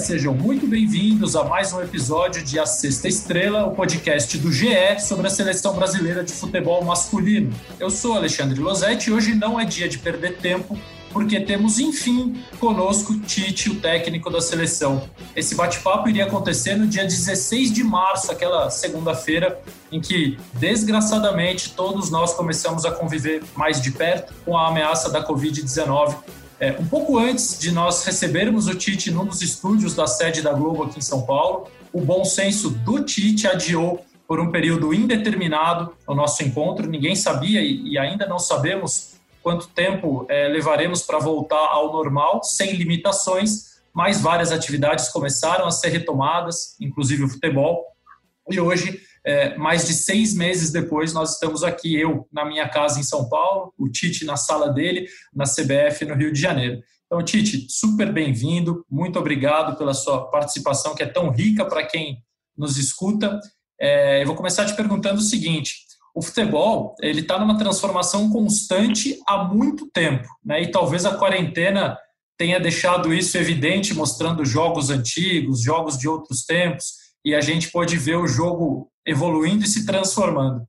sejam muito bem-vindos a mais um episódio de A Sexta Estrela, o podcast do GE sobre a seleção brasileira de futebol masculino. Eu sou Alexandre Losetti e hoje não é dia de perder tempo, porque temos, enfim, conosco Tite, o técnico da seleção. Esse bate-papo iria acontecer no dia 16 de março, aquela segunda-feira, em que, desgraçadamente, todos nós começamos a conviver mais de perto com a ameaça da Covid-19 é, um pouco antes de nós recebermos o Tite num dos estúdios da sede da Globo aqui em São Paulo, o bom senso do Tite adiou por um período indeterminado o nosso encontro. Ninguém sabia e, ainda não sabemos quanto tempo é, levaremos para voltar ao normal, sem limitações, mas várias atividades começaram a ser retomadas, inclusive o futebol. E hoje é, mais de seis meses depois, nós estamos aqui, eu na minha casa em São Paulo, o Tite na sala dele, na CBF no Rio de Janeiro. Então, Tite, super bem-vindo, muito obrigado pela sua participação, que é tão rica para quem nos escuta. É, eu vou começar te perguntando o seguinte: o futebol ele está numa transformação constante há muito tempo, né? E talvez a quarentena tenha deixado isso evidente, mostrando jogos antigos, jogos de outros tempos, e a gente pode ver o jogo evoluindo e se transformando.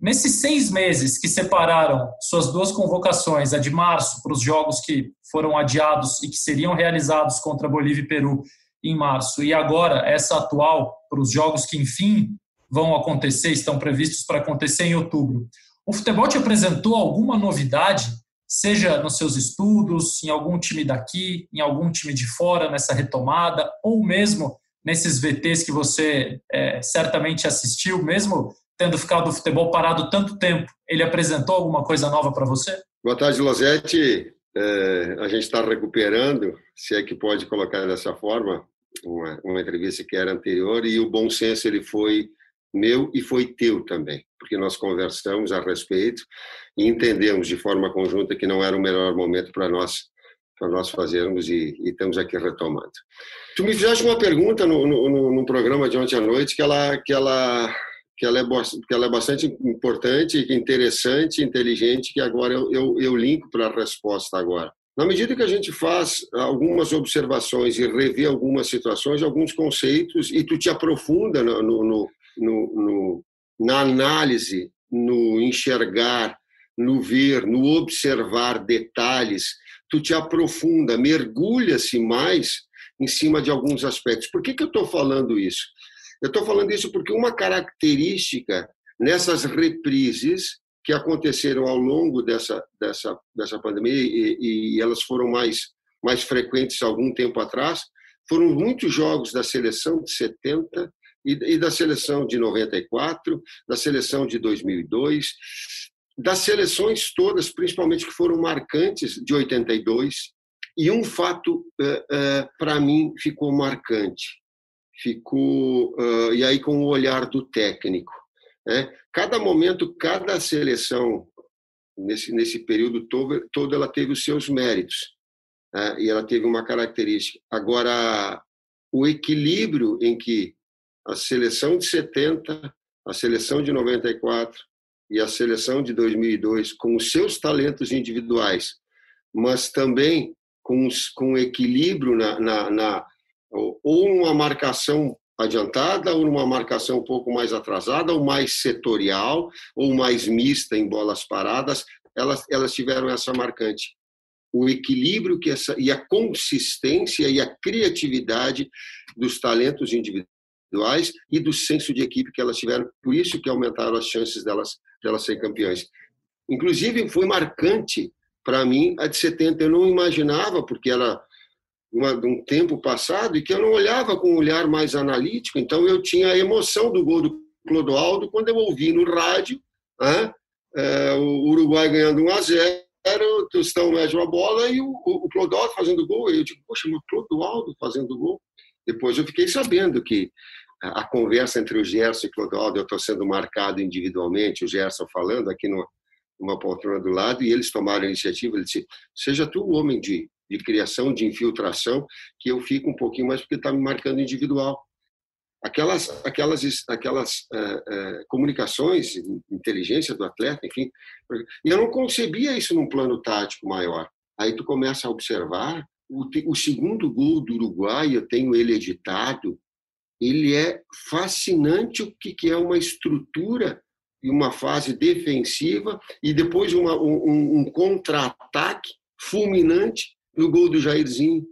Nesses seis meses que separaram suas duas convocações, a de março para os jogos que foram adiados e que seriam realizados contra Bolívia e Peru em março, e agora essa atual para os jogos que enfim vão acontecer, estão previstos para acontecer em outubro. O futebol te apresentou alguma novidade, seja nos seus estudos, em algum time daqui, em algum time de fora nessa retomada, ou mesmo nesses VTs que você é, certamente assistiu, mesmo tendo ficado o futebol parado tanto tempo, ele apresentou alguma coisa nova para você? Boa tarde, Losetti. É, a gente está recuperando, se é que pode colocar dessa forma, uma, uma entrevista que era anterior, e o bom senso ele foi meu e foi teu também, porque nós conversamos a respeito e entendemos de forma conjunta que não era o melhor momento para nós para nós fazermos e, e, estamos aqui retomando. Tu me fizeste uma pergunta no, no, no, programa de ontem à noite que ela, que ela, que ela, é, que ela é bastante importante, interessante, inteligente, que agora eu, eu, eu linko para a resposta agora. Na medida que a gente faz algumas observações e revê algumas situações, alguns conceitos, e tu te aprofunda no, no, no, na análise, no enxergar, no ver, no observar detalhes, tu te aprofunda, mergulha-se mais em cima de alguns aspectos. Por que, que eu estou falando isso? Eu estou falando isso porque uma característica nessas reprises que aconteceram ao longo dessa, dessa, dessa pandemia, e, e elas foram mais, mais frequentes algum tempo atrás, foram muitos jogos da seleção de 70 e, e da seleção de 94, da seleção de 2002, das seleções todas, principalmente que foram marcantes de 82, e um fato uh, uh, para mim ficou marcante, ficou uh, e aí com o olhar do técnico, né? Cada momento, cada seleção nesse nesse período todo, todo ela teve os seus méritos né? e ela teve uma característica. Agora o equilíbrio em que a seleção de 70, a seleção de 94 e a seleção de 2002 com os seus talentos individuais, mas também com, os, com equilíbrio na, na, na ou uma marcação adiantada ou numa marcação um pouco mais atrasada ou mais setorial ou mais mista em bolas paradas, elas, elas tiveram essa marcante. O equilíbrio que essa, e a consistência e a criatividade dos talentos individuais e do senso de equipe que elas tiveram, por isso que aumentaram as chances delas de elas serem campeãs. Inclusive, foi marcante para mim a de 70. Eu não imaginava, porque era uma, de um tempo passado, e que eu não olhava com um olhar mais analítico. Então, eu tinha a emoção do gol do Clodoaldo quando eu ouvi no rádio né, é, o Uruguai ganhando 1 a 0 o Tostão mede uma bola e o, o, Clodoaldo fazendo gol. Eu digo, poxa, mas o Clodoaldo fazendo gol? Depois eu fiquei sabendo que a conversa entre o Gerson e Clodoaldo, eu estou sendo marcado individualmente, o Gerson falando aqui no, numa poltrona do lado, e eles tomaram a iniciativa, ele disse, seja tu o homem de, de criação, de infiltração, que eu fico um pouquinho mais porque está me marcando individual. Aquelas, aquelas, aquelas uh, uh, comunicações, inteligência do atleta, enfim, e eu não concebia isso num plano tático maior. Aí tu começa a observar o, o segundo gol do Uruguai, eu tenho ele editado, ele é fascinante o que, que é uma estrutura e uma fase defensiva e depois uma, um, um contra-ataque fulminante no gol do Jairzinho.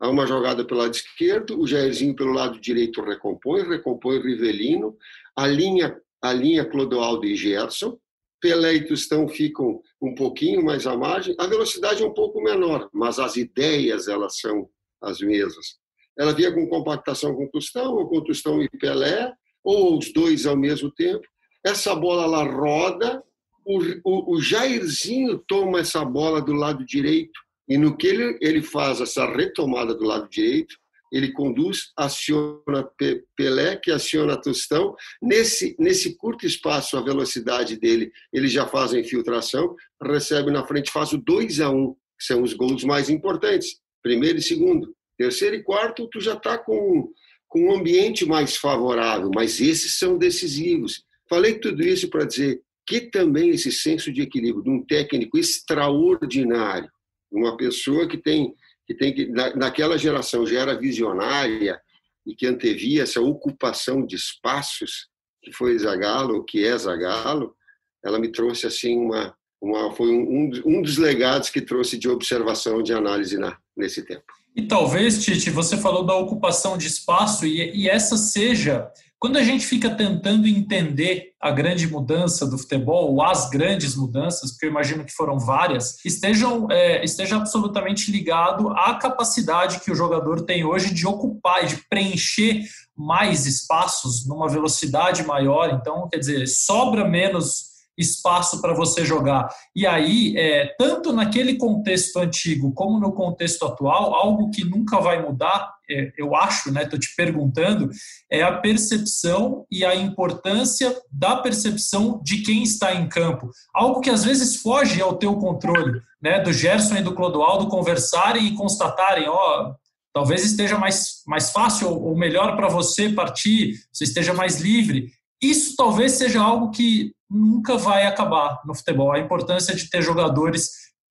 Há uma jogada pelo lado esquerdo, o Jairzinho pelo lado direito recompõe, recompõe Rivelino, a linha, a linha Clodoaldo e Gerson, Pelé e Tostão ficam um pouquinho mais à margem, a velocidade é um pouco menor, mas as ideias elas são as mesmas. Ela via com compactação com Tostão, ou com Tostão e Pelé, ou os dois ao mesmo tempo. Essa bola ela roda, o, o, o Jairzinho toma essa bola do lado direito, e no que ele, ele faz essa retomada do lado direito, ele conduz, aciona Pelé, que aciona Tostão. Nesse, nesse curto espaço, a velocidade dele, ele já faz a infiltração, recebe na frente, faz o 2 a 1 um, que são os gols mais importantes, primeiro e segundo. Terceiro e quarto, tu já está com, com um ambiente mais favorável, mas esses são decisivos. Falei tudo isso para dizer que também esse senso de equilíbrio de um técnico extraordinário, uma pessoa que tem que tem que na, naquela geração já era visionária e que antevia essa ocupação de espaços que foi Zagalo, que é Zagalo, ela me trouxe assim uma, uma foi um, um dos legados que trouxe de observação, de análise na, nesse tempo. E talvez, Tite, você falou da ocupação de espaço e, e essa seja quando a gente fica tentando entender a grande mudança do futebol, ou as grandes mudanças, porque eu imagino que foram várias, estejam, é, esteja absolutamente ligado à capacidade que o jogador tem hoje de ocupar, de preencher mais espaços numa velocidade maior. Então, quer dizer, sobra menos espaço para você jogar. E aí, é, tanto naquele contexto antigo como no contexto atual, algo que nunca vai mudar, é, eu acho, né? Estou te perguntando, é a percepção e a importância da percepção de quem está em campo. Algo que às vezes foge ao teu controle, né? Do Gerson e do Clodoaldo conversarem e constatarem, ó, talvez esteja mais, mais fácil ou melhor para você partir, você esteja mais livre. Isso talvez seja algo que nunca vai acabar no futebol. A importância de ter jogadores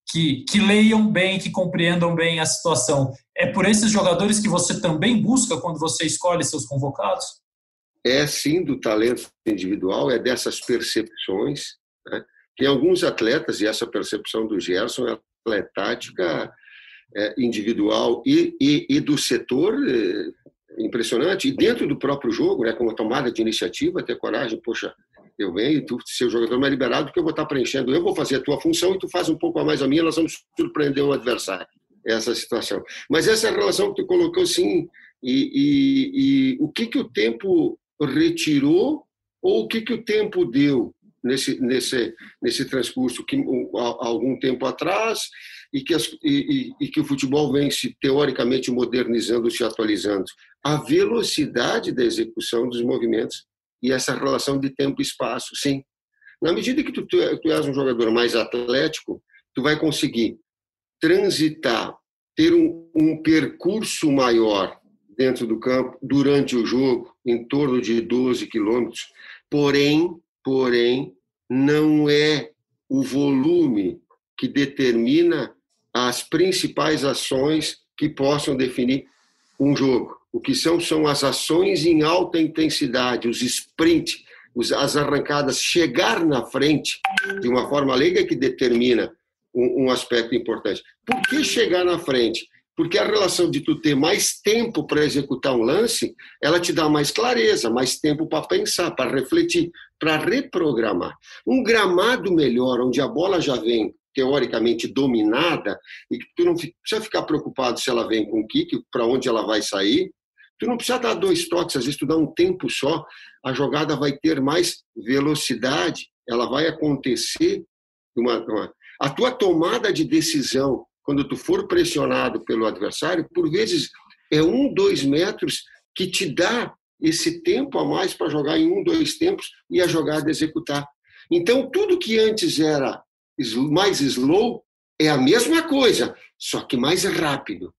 que, que leiam bem, que compreendam bem a situação. É por esses jogadores que você também busca quando você escolhe seus convocados? É sim do talento individual, é dessas percepções. Né? Tem alguns atletas, e essa percepção do Gerson é tática é, individual e, e, e, do setor é, impressionante, e dentro do próprio jogo, né, com a tomada de iniciativa, ter coragem, poxa, eu venho, tu ser o jogador mais liberado, porque eu vou estar preenchendo, eu vou fazer a tua função e tu faz um pouco a mais a minha, nós vamos surpreender o adversário. Essa situação. Mas essa relação que tu colocou, sim, e, e, e o que, que o tempo retirou ou o que, que o tempo deu nesse, nesse, nesse transcurso que algum tempo atrás e que, as, e, e, que o futebol vem se teoricamente modernizando, se atualizando. A velocidade da execução dos movimentos e essa relação de tempo e espaço, sim. Na medida que tu, tu, tu és um jogador mais atlético, tu vai conseguir transitar, ter um, um percurso maior dentro do campo durante o jogo, em torno de 12 quilômetros. Porém, porém, não é o volume que determina as principais ações que possam definir um jogo. O que são são as ações em alta intensidade, os sprint, as arrancadas, chegar na frente de uma forma leiga que determina um, aspecto importante. Por que chegar na frente? Porque a relação de tu ter mais tempo para executar um lance, ela te dá mais clareza, mais tempo para pensar, para refletir, para reprogramar. Um gramado melhor, onde a bola já vem teoricamente dominada e que tu não precisa ficar preocupado se ela vem com o kick, para onde ela vai sair, Tu não precisa dar dois toques, às vezes tu dá um tempo só, a jogada vai ter mais velocidade, ela vai acontecer. Uma, uma... A tua tomada de decisão, quando tu for pressionado pelo adversário, por vezes é um, dois metros que te dá esse tempo a mais para jogar em um, dois tempos e a jogada executar. Então, tudo que antes era mais slow é a mesma coisa, só que mais rápido.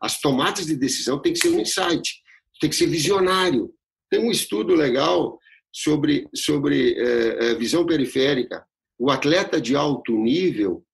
As tomadas de decisão têm que ser um insight, tem que ser visionário. Tem um estudo legal sobre, sobre é, visão periférica. O atleta de alto nível,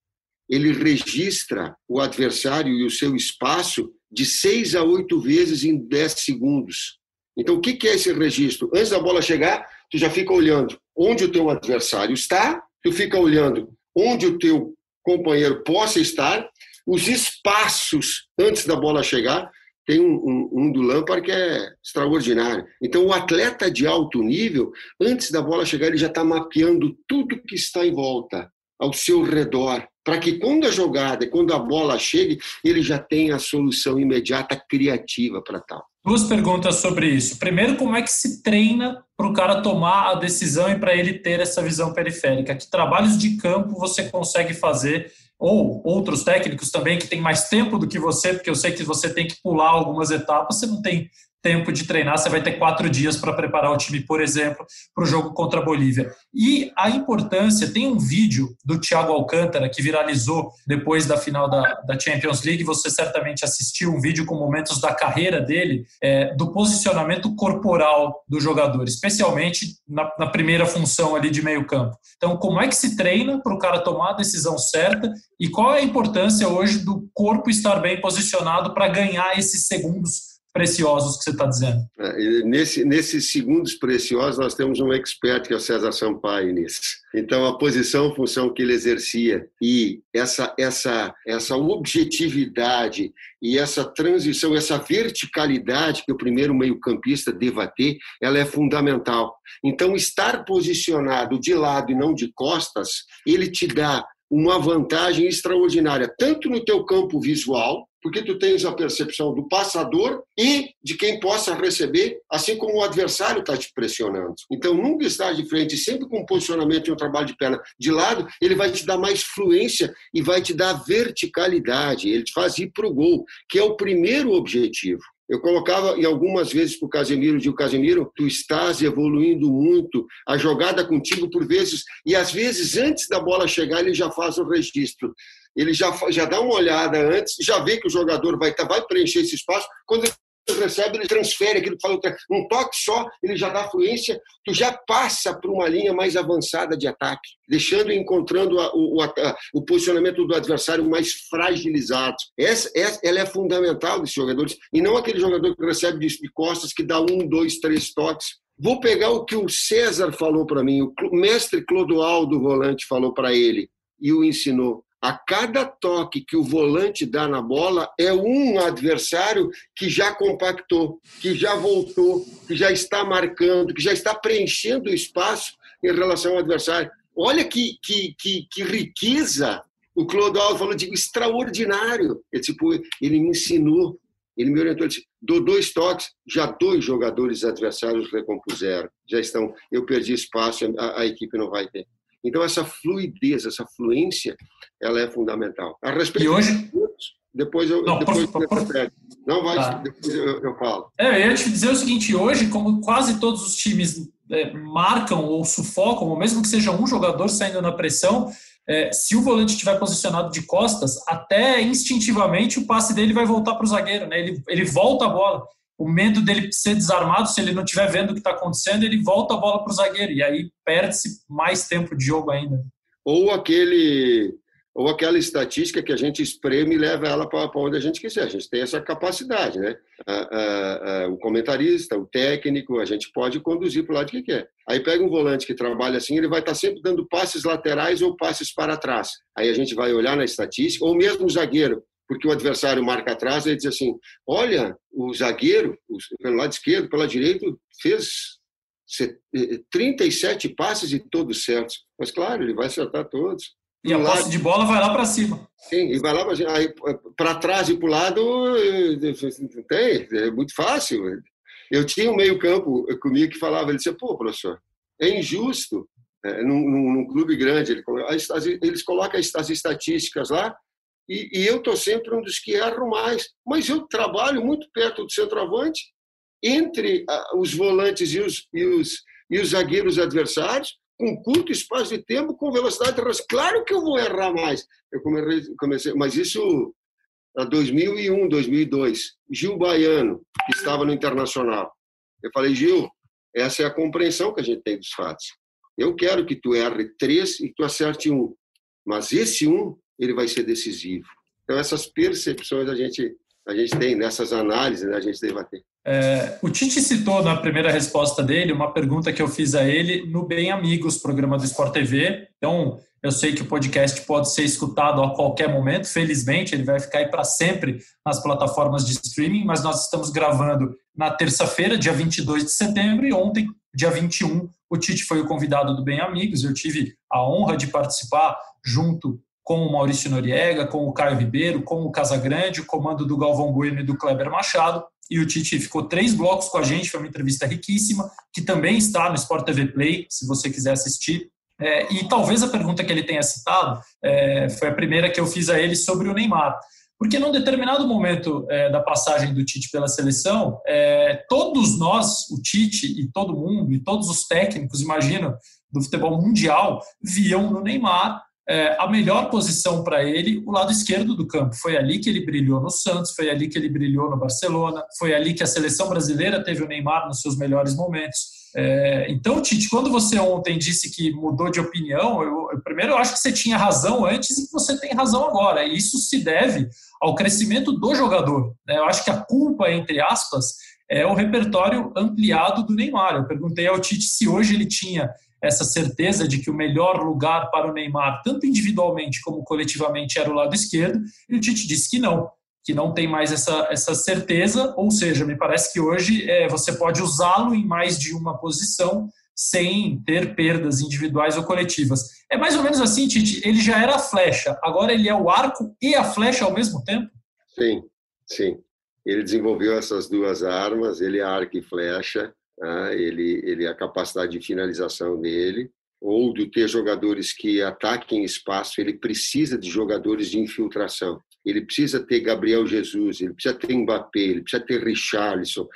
ele registra o adversário e o seu espaço de seis a oito vezes em dez segundos. Então, o que é esse registro? Antes da bola chegar, tu já fica olhando onde o teu adversário está, tu fica olhando onde o teu companheiro possa estar, os espaços antes da bola chegar. Tem um, um, um do Lampard que é extraordinário. Então, o atleta de alto nível, antes da bola chegar, ele já está mapeando tudo que está em volta, ao seu redor, para que quando a jogada, quando a bola chegue, ele já tenha a solução imediata criativa para tal. Duas perguntas sobre isso. Primeiro, como é que se treina para o cara tomar a decisão e para ele ter essa visão periférica? Que trabalhos de campo você consegue fazer? Ou outros técnicos também que têm mais tempo do que você, porque eu sei que você tem que pular algumas etapas, você não tem tempo de treinar, você vai ter quatro dias para preparar o time, por exemplo, para o jogo contra a Bolívia. E a importância, tem um vídeo do Thiago Alcântara que viralizou depois da final da, da Champions League, você certamente assistiu um vídeo com momentos da carreira dele, é, do posicionamento corporal do jogador, especialmente na, na primeira função ali de meio campo. Então, como é que se treina para o cara tomar a decisão certa e qual é a importância hoje do corpo estar bem posicionado para ganhar esses segundos preciosos que você está dizendo. É, nesse, nesses segundos preciosos, nós temos um expert, que é o César Sampaio, nisso. Então, a posição, função que ele exercia e essa, essa, essa objetividade e essa transição, essa verticalidade que o primeiro meio-campista deva ter, ela é fundamental. Então, estar posicionado de lado e não de costas, ele te dá uma vantagem extraordinária, tanto no teu campo visual, porque tu tens a percepção do passador e de quem possa receber, assim como o adversário está te pressionando. Então, nunca estar de frente, sempre com posicionamento e um trabalho de perna de lado, ele vai te dar mais fluência e vai te dar verticalidade. Ele te faz ir para o gol, que é o primeiro objetivo. Eu colocava em algumas vezes para o Casemiro, digo, Casemiro, tu estás evoluindo muito, a jogada contigo por vezes, e às vezes antes da bola chegar ele já faz o registro ele já, já dá uma olhada antes, já vê que o jogador vai, tá, vai preencher esse espaço. Quando ele recebe, ele transfere aquilo que falou, um toque só, ele já dá fluência, tu já passa para uma linha mais avançada de ataque, deixando e encontrando a, o, a, o posicionamento do adversário mais fragilizado. Essa, essa, ela é fundamental desses jogadores, e não aquele jogador que recebe de, de costas, que dá um, dois, três toques. Vou pegar o que o César falou para mim, o mestre Clodoaldo Volante falou para ele e o ensinou a cada toque que o volante dá na bola é um adversário que já compactou, que já voltou, que já está marcando, que já está preenchendo o espaço em relação ao adversário. Olha que, que, que, que riqueza! O Clodoaldo falou de extraordinário. Ele, tipo, ele me ensinou, ele me orientou, ele disse, dou dois toques, já dois jogadores adversários recompuseram, já estão, eu perdi espaço, a, a equipe não vai ter. Então, essa fluidez, essa fluência, ela é fundamental. A respeito e hoje... Depois eu, não, depois por, por, por... Não vai, tá. depois eu, eu, falo. É, eu ia te dizer o seguinte, hoje, como quase todos os times é, marcam ou sufocam, ou mesmo que seja um jogador saindo na pressão, é, se o volante estiver posicionado de costas, até instintivamente o passe dele vai voltar para o zagueiro, né? Ele, ele volta a bola o medo dele ser desarmado, se ele não estiver vendo o que está acontecendo, ele volta a bola para o zagueiro e aí perde-se mais tempo de jogo ainda. Ou aquele ou aquela estatística que a gente espreme e leva ela para onde a gente quiser. A gente tem essa capacidade, né? o comentarista, o técnico, a gente pode conduzir para o lado que quer. Aí pega um volante que trabalha assim, ele vai estar tá sempre dando passes laterais ou passes para trás. Aí a gente vai olhar na estatística, ou mesmo o zagueiro porque o adversário marca atrás, ele diz assim: olha, o zagueiro, pelo lado esquerdo, pelo lado direito, fez 37 eh, passes e todos certos. Mas, claro, ele vai acertar todos. E a posse de bola vai lá para cima. Sim, e vai lá para trás e para o lado, eh, tem, é muito fácil. Eu tinha um meio-campo comigo que falava, ele disse: pô, professor, é injusto. É, num, num, num clube grande, ele, eles colocam as estatísticas lá, e, e eu estou sempre um dos que erro mais. Mas eu trabalho muito perto do centroavante, entre os volantes e os, e os, e os zagueiros adversários, com curto espaço de tempo, com velocidade. Claro que eu vou errar mais. Eu comecei, mas isso a 2001, 2002. Gil Baiano, que estava no Internacional. Eu falei, Gil, essa é a compreensão que a gente tem dos fatos. Eu quero que tu erre três e tu acerte um. Mas esse um ele vai ser decisivo. Então, essas percepções a gente, a gente tem, nessas análises, né, a gente deve ter. É, o Tite citou na primeira resposta dele uma pergunta que eu fiz a ele no Bem Amigos, programa do Sport TV. Então, eu sei que o podcast pode ser escutado a qualquer momento, felizmente, ele vai ficar aí para sempre nas plataformas de streaming, mas nós estamos gravando na terça-feira, dia 22 de setembro, e ontem, dia 21, o Tite foi o convidado do Bem Amigos. Eu tive a honra de participar junto com o Maurício Noriega, com o Caio Ribeiro, com o Casagrande, o comando do Galvão Bueno e do Kleber Machado. E o Tite ficou três blocos com a gente, foi uma entrevista riquíssima, que também está no Sport TV Play, se você quiser assistir. É, e talvez a pergunta que ele tenha citado é, foi a primeira que eu fiz a ele sobre o Neymar. Porque num determinado momento é, da passagem do Tite pela seleção, é, todos nós, o Tite e todo mundo, e todos os técnicos, imagino, do futebol mundial, viam no Neymar é, a melhor posição para ele, o lado esquerdo do campo. Foi ali que ele brilhou no Santos, foi ali que ele brilhou no Barcelona, foi ali que a seleção brasileira teve o Neymar nos seus melhores momentos. É, então, Tite, quando você ontem disse que mudou de opinião, eu, eu, primeiro eu acho que você tinha razão antes e que você tem razão agora. E isso se deve ao crescimento do jogador. Né? Eu acho que a culpa, entre aspas, é o repertório ampliado do Neymar. Eu perguntei ao Tite se hoje ele tinha essa certeza de que o melhor lugar para o Neymar, tanto individualmente como coletivamente, era o lado esquerdo, e o Tite disse que não, que não tem mais essa, essa certeza, ou seja, me parece que hoje é, você pode usá-lo em mais de uma posição sem ter perdas individuais ou coletivas. É mais ou menos assim, Tite, ele já era a flecha, agora ele é o arco e a flecha ao mesmo tempo? Sim, sim. Ele desenvolveu essas duas armas, ele é arco e flecha, né? ele, ele a capacidade de finalização dele, ou de ter jogadores que ataquem espaço, ele precisa de jogadores de infiltração. Ele precisa ter Gabriel Jesus, ele precisa ter Mbappé, ele precisa ter Richarlison,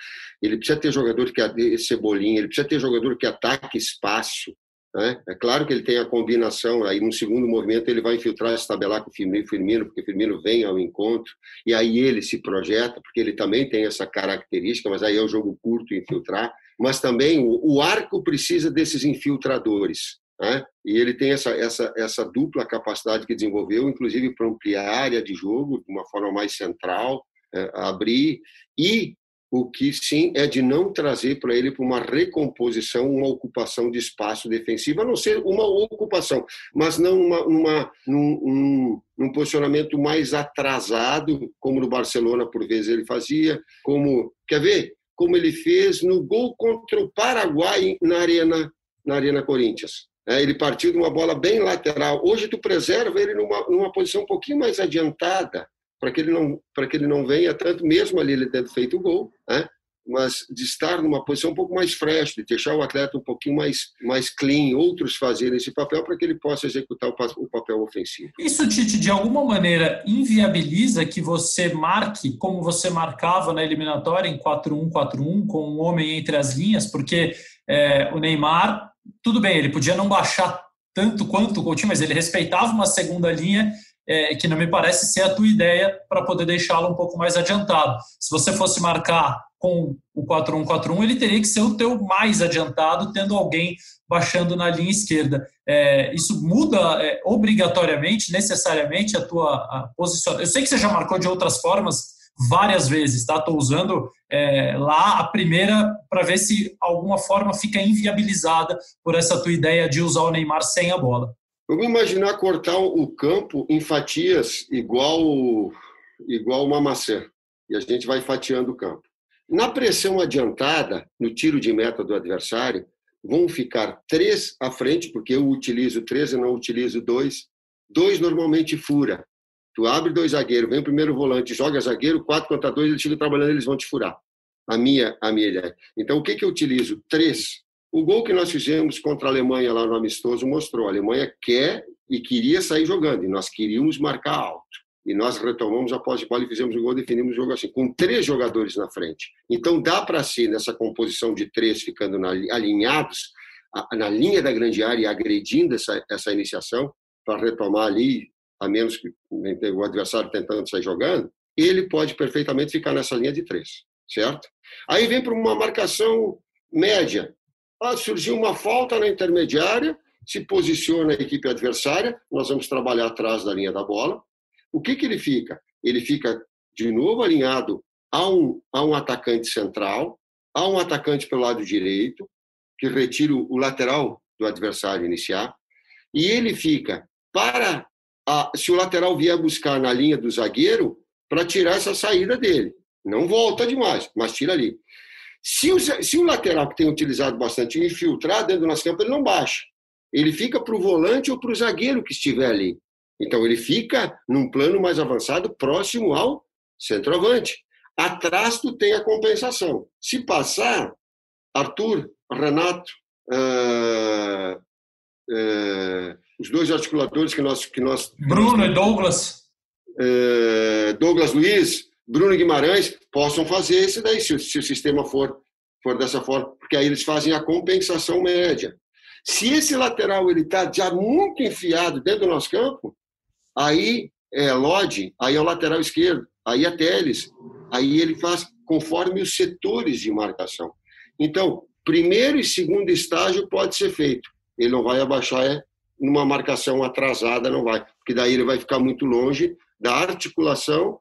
ele precisa ter jogador que Cebolinha, ele precisa ter jogador que ataque espaço. Né? É claro que ele tem a combinação, aí no segundo movimento ele vai infiltrar, se tabelar com o Firmino, porque o Firmino vem ao encontro, e aí ele se projeta, porque ele também tem essa característica, mas aí é o jogo curto infiltrar mas também o, arco precisa desses infiltradores. Né? E ele tem essa, essa, essa dupla capacidade que desenvolveu, inclusive para ampliar a área de jogo de uma forma mais central, é, abrir, e o que sim é de não trazer para ele para uma recomposição, uma ocupação de espaço defensivo, a não ser uma ocupação, mas não uma, uma num, um, num posicionamento mais atrasado, como no Barcelona por vezes ele fazia, como quer ver como ele fez no gol contra o Paraguai na Arena, na Arena Corinthians. É, ele partiu de uma bola bem lateral. Hoje tu preserva ele numa, numa posição um pouquinho mais adiantada, para que ele não para que ele não venha tanto, mesmo ali ele tendo feito o gol, né? Mas de estar numa posição um pouco mais fresh, de deixar o atleta um pouquinho mais, mais clean, outros fazerem esse papel para que ele possa executar o, papel ofensivo. Isso, Tite, de alguma maneira inviabiliza que você marque como você marcava na eliminatória em 4-1-4-1, com um homem entre as linhas, porque é, o Neymar, tudo bem, ele podia não baixar tanto quanto o Coutinho, mas ele respeitava uma segunda linha é, que não me parece ser a tua ideia para poder deixá-lo um pouco mais adiantado. Se você fosse marcar com o 4-1-4-1, ele teria que ser o teu mais adiantado, tendo alguém baixando na linha esquerda. É, isso muda é, obrigatoriamente, necessariamente, a tua a posição. Eu sei que você já marcou de outras formas várias vezes, tá? Estou usando é, lá a primeira para ver se alguma forma fica inviabilizada por essa tua ideia de usar o Neymar sem a bola. Vamos imaginar cortar o campo em fatias igual igual uma maçã e a gente vai fatiando o campo. Na pressão adiantada, no tiro de meta do adversário, vão ficar três à frente, porque eu utilizo três e não utilizo dois. Dois normalmente fura. Tu abre dois zagueiros, vem o primeiro volante, joga zagueiro, quatro contra dois, eles ficam trabalhando, eles vão te furar. A minha, a minha ideia. Então, o que, que eu utilizo? Três. O gol que nós fizemos contra a Alemanha lá no amistoso mostrou. A Alemanha quer e queria sair jogando, e nós queríamos marcar alto e nós retomamos a posse de bola e fizemos o gol, definimos o jogo assim, com três jogadores na frente. Então dá para si, nessa composição de três ficando na, alinhados, a, na linha da grande área e agredindo essa, essa iniciação, para retomar ali, a menos que o adversário tentando sair jogando, ele pode perfeitamente ficar nessa linha de três, certo? Aí vem para uma marcação média. Ah, surgiu uma falta na intermediária, se posiciona a equipe adversária, nós vamos trabalhar atrás da linha da bola. O que, que ele fica? Ele fica de novo alinhado a um, a um atacante central, a um atacante pelo lado direito, que retira o lateral do adversário iniciar, e ele fica para a, se o lateral vier buscar na linha do zagueiro para tirar essa saída dele. Não volta demais, mas tira ali. Se o, se o lateral que tem utilizado bastante infiltrar dentro do nosso campo, ele não baixa. Ele fica para o volante ou para o zagueiro que estiver ali. Então ele fica num plano mais avançado, próximo ao centroavante. Atrás tu tem a compensação. Se passar, Arthur, Renato, uh, uh, os dois articuladores que nós. Que nós Bruno e Douglas. Uh, Douglas Luiz, Bruno Guimarães, possam fazer esse daí, se, se o sistema for, for dessa forma, porque aí eles fazem a compensação média. Se esse lateral ele está já muito enfiado dentro do nosso campo, aí é Lodge, aí é o lateral esquerdo, aí é Teles, aí ele faz conforme os setores de marcação. Então, primeiro e segundo estágio pode ser feito. Ele não vai abaixar é, numa marcação atrasada, não vai, porque daí ele vai ficar muito longe da articulação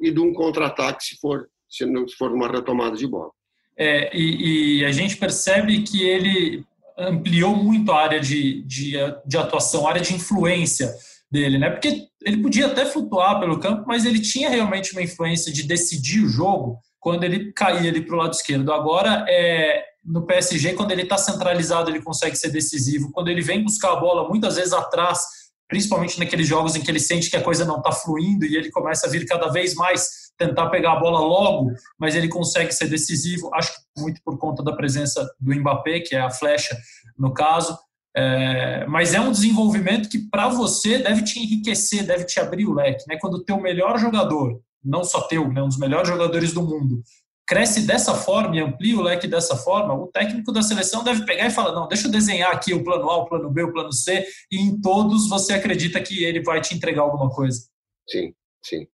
e de um contra-ataque se for se for uma retomada de bola. É, e, e, a gente percebe que ele ampliou muito a área de, de, de atuação, área de influência dele, né? Porque ele podia até flutuar pelo campo, mas ele tinha realmente uma influência de decidir o jogo quando ele caía ali para o lado esquerdo. Agora, é, no PSG, quando ele está centralizado, ele consegue ser decisivo. Quando ele vem buscar a bola, muitas vezes atrás, principalmente naqueles jogos em que ele sente que a coisa não está fluindo e ele começa a vir cada vez mais tentar pegar a bola logo, mas ele consegue ser decisivo. Acho que muito por conta da presença do Mbappé, que é a flecha no caso. É, mas é um desenvolvimento que para você deve te enriquecer, deve te abrir o leque, né? Quando o teu melhor jogador, não só teu, né, um dos melhores jogadores do mundo, cresce dessa forma e amplia o leque dessa forma, o técnico da seleção deve pegar e falar: não, deixa eu desenhar aqui o plano A, o plano B, o plano C, e em todos você acredita que ele vai te entregar alguma coisa. Sim, sim.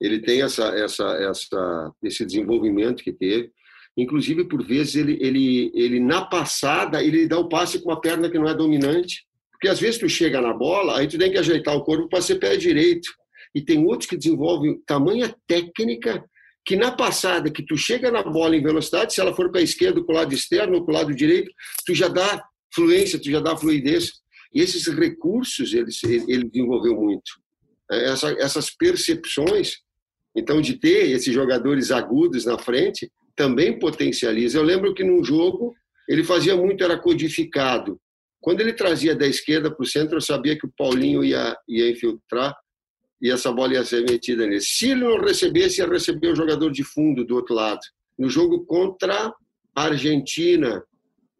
Ele tem essa, essa, essa, esse desenvolvimento que teve. Inclusive, por vezes, ele, ele, ele na passada, ele dá o passe com uma perna que não é dominante. Porque às vezes tu chega na bola, aí tu tem que ajeitar o corpo para ser pé direito. E tem outros que desenvolvem tamanha técnica que na passada, que tu chega na bola em velocidade, se ela for para a esquerda, para o lado externo ou para o lado direito, tu já dá fluência, tu já dá fluidez. E esses recursos ele, ele desenvolveu muito. É, essa, essas percepções, então, de ter esses jogadores agudos na frente, também potencializa. Eu lembro que num jogo ele fazia muito, era codificado. Quando ele trazia da esquerda para o centro, eu sabia que o Paulinho ia, ia infiltrar e essa bola ia ser metida nele. Se ele não recebesse, ia receber o jogador de fundo do outro lado. No jogo contra a Argentina,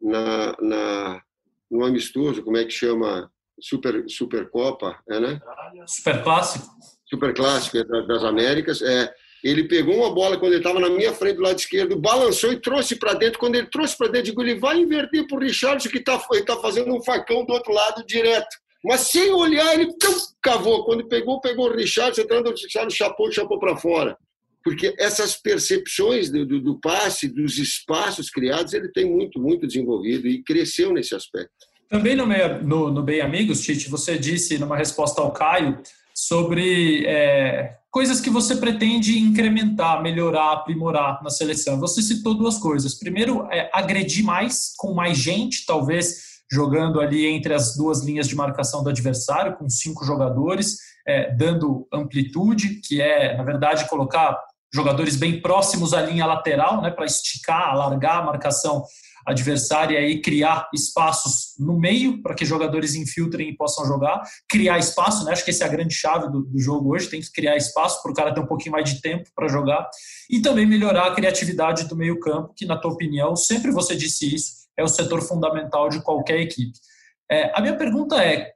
na, na, no amistoso, como é que chama? Super, Supercopa, é, né? Super Clássico. Super Clássico das Américas. É, ele pegou uma bola quando ele estava na minha frente do lado esquerdo, balançou e trouxe para dentro. Quando ele trouxe para dentro, digo, ele vai inverter para o Richardson, que está tá fazendo um facão do outro lado direto. Mas sem olhar, ele cavou. Quando pegou, pegou o Richard, entrando o Richard, chapou, chapou para fora. Porque essas percepções do, do, do, passe, dos espaços criados, ele tem muito, muito desenvolvido e cresceu nesse aspecto. Também no, no, no Bem Amigos, Tite, você disse numa resposta ao Caio sobre é, coisas que você pretende incrementar, melhorar, aprimorar na seleção. Você citou duas coisas. Primeiro, é agredir mais, com mais gente, talvez jogando ali entre as duas linhas de marcação do adversário, com cinco jogadores, é, dando amplitude, que é, na verdade, colocar jogadores bem próximos à linha lateral, né, para esticar, alargar a marcação adversária e criar espaços no meio para que jogadores infiltrem e possam jogar, criar espaço, né? Acho que essa é a grande chave do, do jogo hoje, tem que criar espaço para o cara ter um pouquinho mais de tempo para jogar e também melhorar a criatividade do meio campo, que na tua opinião, sempre você disse isso, é o setor fundamental de qualquer equipe. É, a minha pergunta é,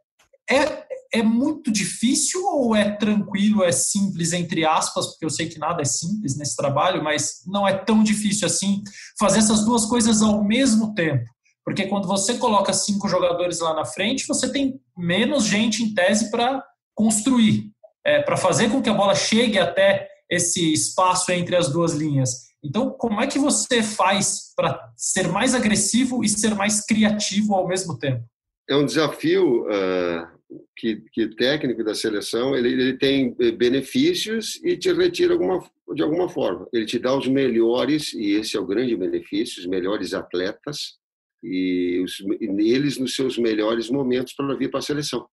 é, é muito difícil ou é tranquilo, é simples, entre aspas, porque eu sei que nada é simples nesse trabalho, mas não é tão difícil assim fazer essas duas coisas ao mesmo tempo? Porque quando você coloca cinco jogadores lá na frente, você tem menos gente em tese para construir, é, para fazer com que a bola chegue até esse espaço entre as duas linhas. Então, como é que você faz para ser mais agressivo e ser mais criativo ao mesmo tempo? é um desafio uh, que, que técnico da seleção ele, ele tem benefícios e te retira alguma, de alguma forma. Ele te dá os melhores, e esse é o grande benefício, os melhores atletas, e, os, e eles nos seus melhores momentos para vir para a seleção.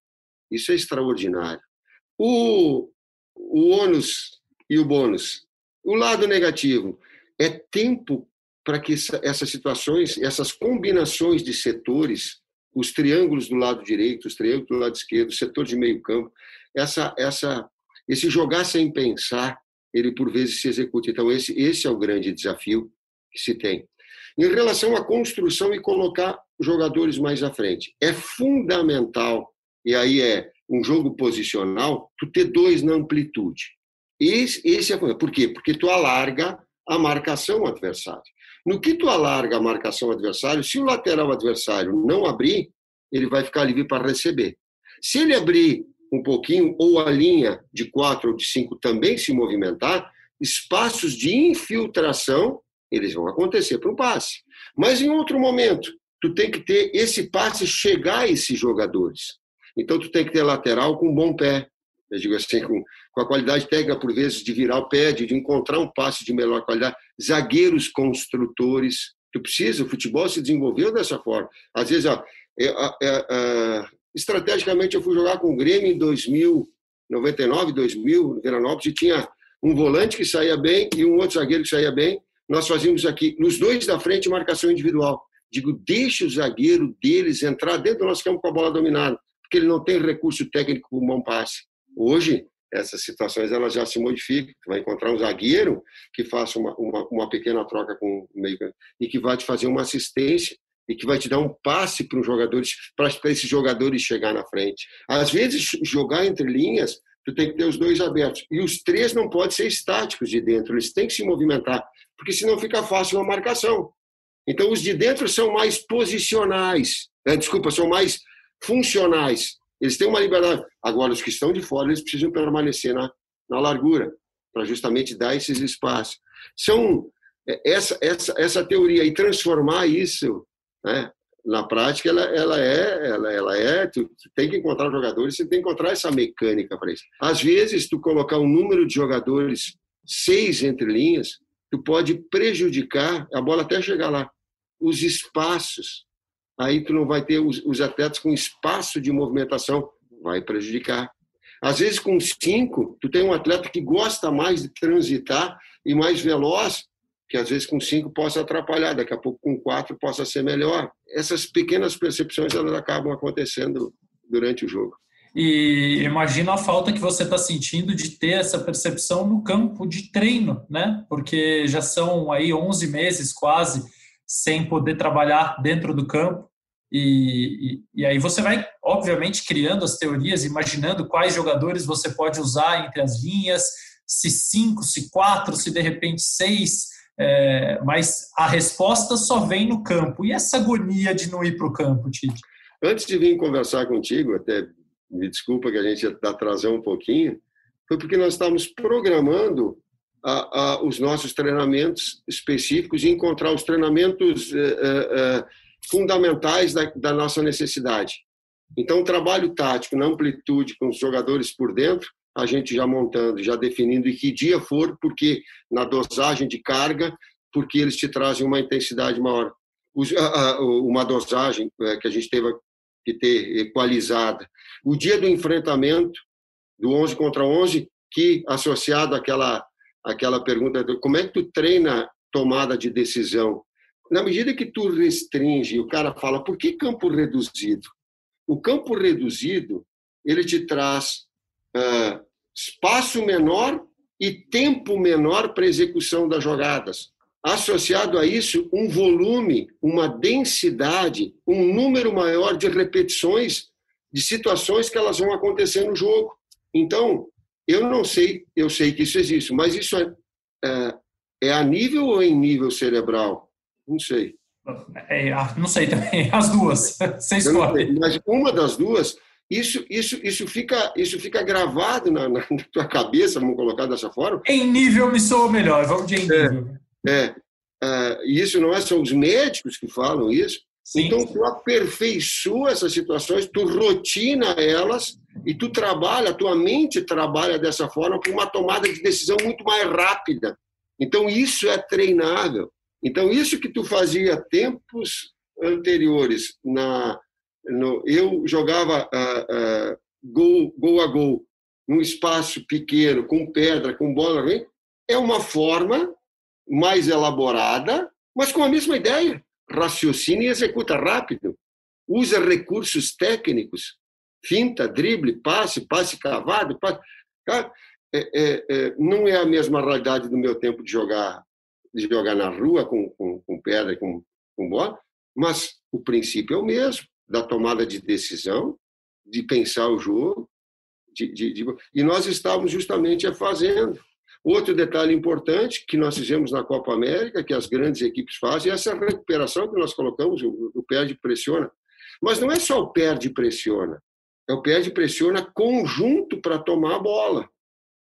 Isso é extraordinário. O, o ônus e o bônus. O lado negativo é tempo para que essas situações, essas combinações de setores, os triângulos do lado direito, os triângulos do lado esquerdo, o setor de meio campo, essa, essa, esse jogar sem pensar, ele por vezes se executa. Então esse, esse é o grande desafio que se tem. Em relação à construção e colocar jogadores mais à frente, é fundamental, e aí é um jogo posicional, tu ter dois na amplitude. Esse, esse é por quê? Porque tu alarga a marcação adversária. No que tu alarga a marcação adversário, se o lateral adversário não abrir, ele vai ficar livre para receber. Se ele abrir um pouquinho, ou a linha de quatro ou de cinco também se movimentar, espaços de infiltração eles vão acontecer para um passe. Mas em outro momento, tu tem que ter esse passe chegar a esses jogadores. Então tu tem que ter lateral com bom pé, eu digo assim, com, com a qualidade técnica, por vezes, de virar o pé, de, de encontrar um passe de melhor qualidade, zagueiros construtores. Tu precisa, o futebol se desenvolveu dessa forma. Às vezes, ó, é, é, é, estrategicamente, eu fui jogar com o Grêmio em 2000, 99, 2000, no Veranópolis, e tinha um volante que saía bem e um outro zagueiro que saía bem. Nós fazíamos aqui, nos dois da frente, marcação individual. Digo, deixa o zagueiro deles entrar dentro do nosso campo com a bola dominada, porque ele não tem recurso técnico para um bom passe. Hoje, essas situações elas já se modificam. Você vai encontrar um zagueiro que faça uma, uma, uma pequena troca com o meio e que vai te fazer uma assistência e que vai te dar um passe para os jogadores, para esses jogadores chegar na frente. Às vezes, jogar entre linhas, tu tem que ter os dois abertos. E os três não podem ser estáticos de dentro, eles têm que se movimentar, porque senão fica fácil a marcação. Então, os de dentro são mais posicionais, né? desculpa, são mais funcionais. Eles têm uma liberdade. Agora, os que estão de fora, eles precisam permanecer na, na largura, para justamente dar esses espaços. São é, essa, essa, essa teoria e transformar isso né, na prática, ela, ela é, ela, ela é, tu, tu, tem que encontrar jogadores, você tem que encontrar essa mecânica para isso. Às vezes, tu colocar um número de jogadores, seis entre linhas, tu pode prejudicar a bola até chegar lá. Os espaços aí tu não vai ter os, os atletas com espaço de movimentação, vai prejudicar. Às vezes, com cinco, tu tem um atleta que gosta mais de transitar e mais veloz, que às vezes com cinco possa atrapalhar, daqui a pouco com quatro possa ser melhor. Essas pequenas percepções elas acabam acontecendo durante o jogo. E imagina a falta que você está sentindo de ter essa percepção no campo de treino, né? Porque já são aí 11 meses quase sem poder trabalhar dentro do campo. E, e, e, aí você vai, obviamente, criando as teorias, imaginando quais jogadores você pode usar entre as linhas, se cinco, se quatro, se de repente seis, é, mas a resposta só vem no campo. E essa agonia de não ir para o campo, Tite? Antes de vir conversar contigo, até me desculpa que a gente atrasou um pouquinho, foi porque nós estávamos programando a, a, os nossos treinamentos específicos e encontrar os treinamentos eh, eh, eh, fundamentais da, da, nossa necessidade. Então, o trabalho tático na amplitude com os jogadores por dentro, a gente já montando, já definindo em que dia for, porque na dosagem de carga, porque eles te trazem uma intensidade maior. Uma dosagem que a gente teve que ter equalizada. O dia do enfrentamento, do 11 contra 11, que associado àquela aquela pergunta como é que tu treina tomada de decisão? Na medida que tu restringe, o cara fala, por que campo reduzido? O campo reduzido, ele te traz uh, espaço menor e tempo menor para execução das jogadas. Associado a isso, um volume, uma densidade, um número maior de repetições de situações que elas vão acontecer no jogo. Então, eu não sei, eu sei que isso existe, mas isso é, é, é a nível ou em nível cerebral? Não sei. É, não sei também, as duas. Você escolhe. Mas uma das duas, isso, isso, isso, fica, isso fica gravado na, na, tua cabeça, vamos colocar dessa forma. Em nível me soa melhor, vamos de em nível. É, é, é, isso não é só os médicos que falam isso, Sim. Então, tu aperfeiçoa essas situações, tu rotina elas e tu trabalha, tua mente trabalha dessa forma para uma tomada de decisão muito mais rápida. Então, isso é treinável. Então, isso que tu fazia tempos anteriores, na, no, eu jogava uh, uh, gol, gol a gol, num espaço pequeno, com pedra, com bola, é uma forma mais elaborada, mas com a mesma ideia raciocina e executa rápido. Usa recursos técnicos, finta, drible, passe, passe cavado. Passe... Cara, é, é, é, não é a mesma realidade do meu tempo de jogar de jogar na rua com, com, com pedra e com, com bola, mas o princípio é o mesmo, da tomada de decisão, de pensar o jogo, de, de, de... e nós estávamos justamente fazendo. Outro detalhe importante que nós fizemos na Copa América, que as grandes equipes fazem, é essa recuperação que nós colocamos, o, perde pressiona. Mas não é só o perde pressiona, é o perde pressiona conjunto para tomar a bola.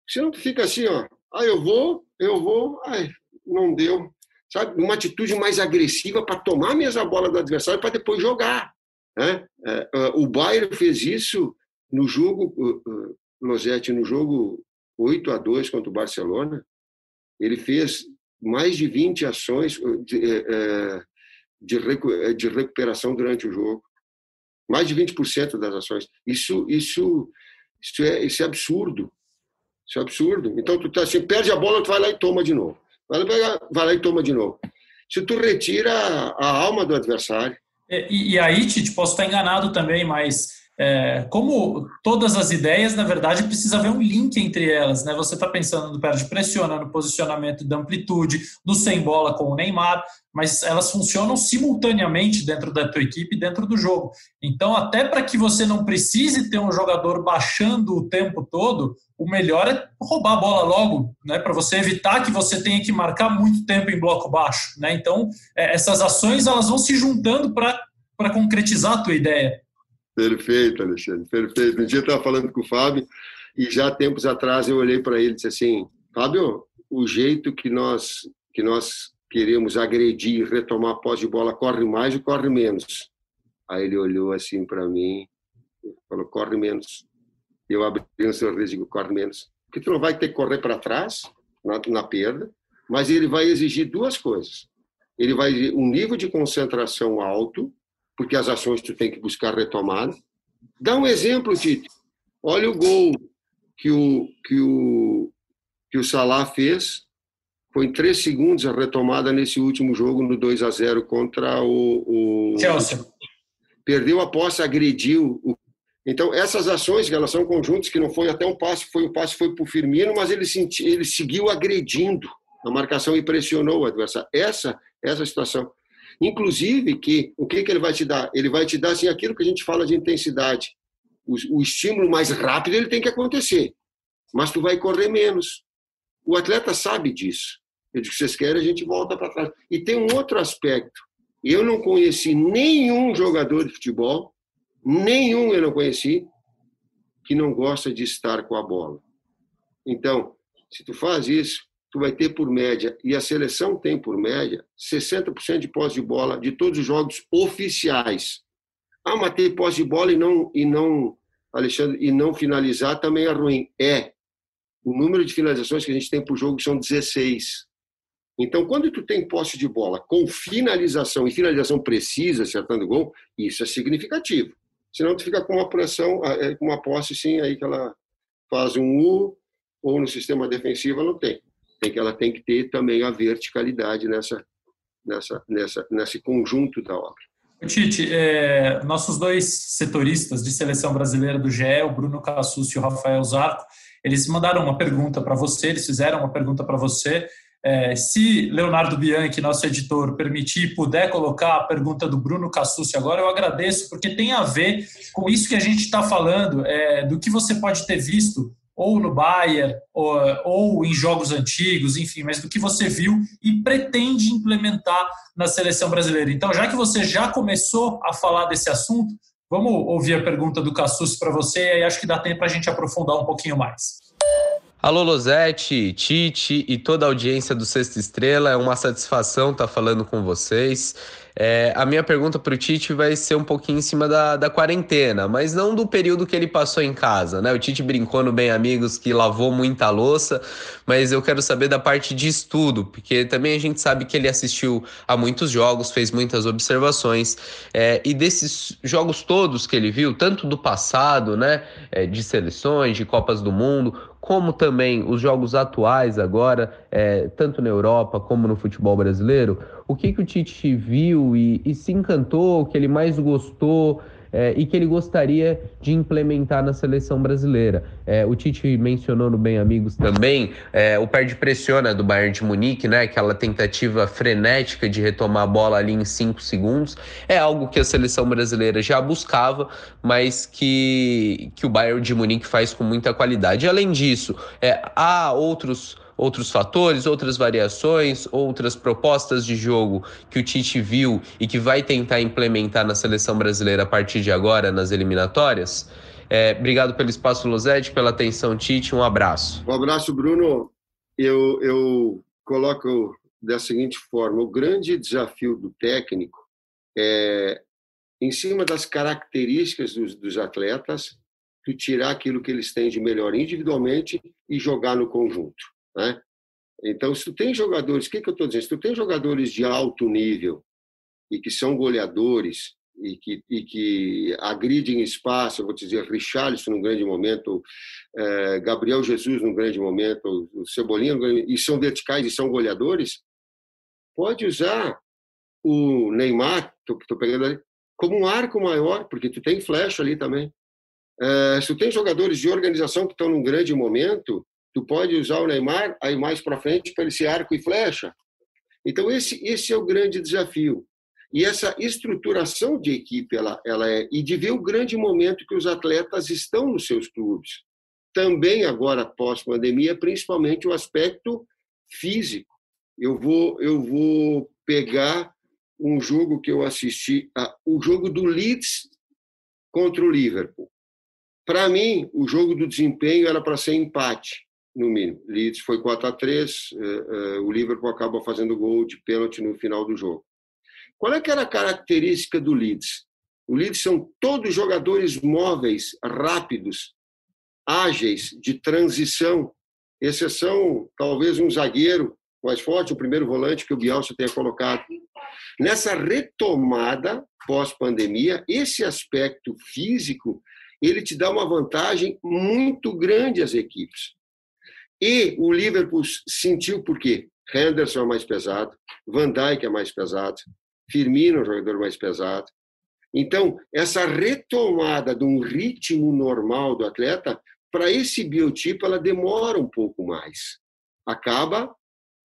Senão tu fica assim, ó, ah, eu vou, eu vou, ai, não deu. Sabe, uma atitude mais agressiva para tomar mesmo a bola do adversário para depois jogar. Né? É, é, o Bayern fez isso no jogo, Losetti, no jogo 8 a 2 contra o Barcelona. Ele fez mais de 20 ações de, eh, eh, de, eh, de recuperação durante o jogo. Mais de 20% das ações. Isso, isso, isso, é, isso é absurdo. Isso é absurdo. Então, tu tá assim, perde a bola, tu vai lá e toma de novo. Vai lá, vai lá e toma de novo. Se tu retira a alma do adversário. E, e aí, Tite, posso estar enganado também, mas é, como todas as ideias, na verdade, precisa haver um link entre elas. Né? Você está pensando no perde pressiona, no posicionamento da amplitude, no sem bola com o Neymar, mas elas funcionam simultaneamente dentro da tua equipe, dentro do jogo. Então, até para que você não precise ter um jogador baixando o tempo todo, o melhor é roubar a bola logo, né? para você evitar que você tenha que marcar muito tempo em bloco baixo. Né? Então, é, essas ações elas vão se juntando para concretizar a tua ideia. Perfeito, Alexandre, perfeito. Um dia eu estava falando com o Fábio e já tempos atrás eu olhei para ele e disse assim, Fábio, o jeito que nós que nós queremos agredir, retomar posse de bola, corre mais ou corre menos? Aí ele olhou assim para mim e falou, corre menos. Eu abri um sorriso e digo, corre menos. Porque tu não vai ter que correr para trás, na, na perda, mas ele vai exigir duas coisas. Ele vai um nível de concentração alto, porque as ações tu tem que buscar retomada. Dá um exemplo, Tito. Olha o gol que o, que o, que o Salah fez. Foi em três segundos a retomada nesse último jogo, no 2 a 0 contra o, o Chelsea. Perdeu a posse, agrediu. O... Então, essas ações, que elas são conjuntos, que não foi até um passe, foi um passe foi para o Firmino, mas ele, senti, ele seguiu agredindo a marcação e pressionou o adversário. Essa, essa situação. Inclusive, que o que, que ele vai te dar? Ele vai te dar assim, aquilo que a gente fala de intensidade. O, o estímulo mais rápido ele tem que acontecer, mas tu vai correr menos. O atleta sabe disso. Eu digo, vocês querem, a gente volta para trás. E tem um outro aspecto. Eu não conheci nenhum jogador de futebol, nenhum eu não conheci, que não gosta de estar com a bola. Então, se tu faz isso, tu vai ter por média, e a seleção tem por média, 60% de posse de bola de todos os jogos oficiais. Ah, mas ter posse de bola e não, e não, Alexandre, e não finalizar também é ruim. É. O número de finalizações que a gente tem por jogo são 16. Então, quando tu tem posse de bola com finalização e finalização precisa, acertando gol, isso é significativo. Senão tu fica com uma pressão, é, com uma posse sim, aí que ela faz um U, ou no sistema defensivo não tem tem que ela tem que ter também a verticalidade nessa nessa nessa nesse conjunto da obra. Tite, é, nossos dois setoristas de seleção brasileira do GE, o Bruno Cassus e o Rafael Zarco, eles mandaram uma pergunta para você, eles fizeram uma pergunta para você. É, se Leonardo Bianchi, nosso editor, permitir, puder colocar a pergunta do Bruno Cassucci agora, eu agradeço, porque tem a ver com isso que a gente está falando, é, do que você pode ter visto ou no Bayern, ou, ou em jogos antigos, enfim, mas do que você viu e pretende implementar na seleção brasileira. Então, já que você já começou a falar desse assunto, vamos ouvir a pergunta do Cassus para você e aí acho que dá tempo para a gente aprofundar um pouquinho mais. Alô, Losete, Tite e toda a audiência do Sexta Estrela. É uma satisfação estar falando com vocês. É, a minha pergunta para o Tite vai ser um pouquinho em cima da, da quarentena, mas não do período que ele passou em casa, né? O Tite brincou no Bem Amigos que lavou muita louça, mas eu quero saber da parte de estudo, porque também a gente sabe que ele assistiu a muitos jogos, fez muitas observações, é, e desses jogos todos que ele viu, tanto do passado, né, é, de seleções, de Copas do Mundo, como também os jogos atuais agora, é, tanto na Europa como no futebol brasileiro, o que, que o Tite viu e, e se encantou, o que ele mais gostou é, e que ele gostaria de implementar na seleção brasileira. É, o Tite mencionou no Bem Amigos também é, o perde pressiona do Bayern de Munique, né? Aquela tentativa frenética de retomar a bola ali em cinco segundos. É algo que a seleção brasileira já buscava, mas que, que o Bayern de Munique faz com muita qualidade. Além disso, é, há outros outros fatores, outras variações, outras propostas de jogo que o Tite viu e que vai tentar implementar na seleção brasileira a partir de agora nas eliminatórias? É, obrigado pelo espaço, Losete, pela atenção, Tite. Um abraço. Um abraço, Bruno. Eu, eu coloco da seguinte forma: o grande desafio do técnico é, em cima das características dos, dos atletas, tu tirar aquilo que eles têm de melhor individualmente e jogar no conjunto. Né? Então, se tu tem jogadores, o que, que eu estou dizendo? Se tu tem jogadores de alto nível e que são goleadores e que, e que agridem espaço, vou te dizer, Richarlison num grande momento, é, Gabriel Jesus num grande momento, o Cebolinha, e são verticais e são goleadores, pode usar o Neymar, estou pegando ali, como um arco maior, porque tu tem flecha ali também. É, se tu tem jogadores de organização que estão num grande momento, Tu pode usar o Neymar aí mais para frente para ele ser arco e flecha. Então esse esse é o grande desafio. E essa estruturação de equipe ela ela é e de ver o grande momento que os atletas estão nos seus clubes. Também agora pós pandemia, principalmente o aspecto físico. Eu vou eu vou pegar um jogo que eu assisti, o jogo do Leeds contra o Liverpool. Para mim, o jogo do desempenho era para ser empate no mínimo. Leeds foi 4 a 3 eh, eh, o Liverpool acaba fazendo gol de pênalti no final do jogo. Qual é que era a característica do Leeds? O Leeds são todos jogadores móveis, rápidos, ágeis, de transição, exceção talvez um zagueiro mais forte, o primeiro volante que o Bielsa tenha colocado. Nessa retomada pós-pandemia, esse aspecto físico, ele te dá uma vantagem muito grande às equipes. E o Liverpool sentiu por quê? Henderson é mais pesado, Van Dijk é mais pesado, Firmino é um jogador mais pesado. Então, essa retomada de um ritmo normal do atleta, para esse biotipo, ela demora um pouco mais. Acaba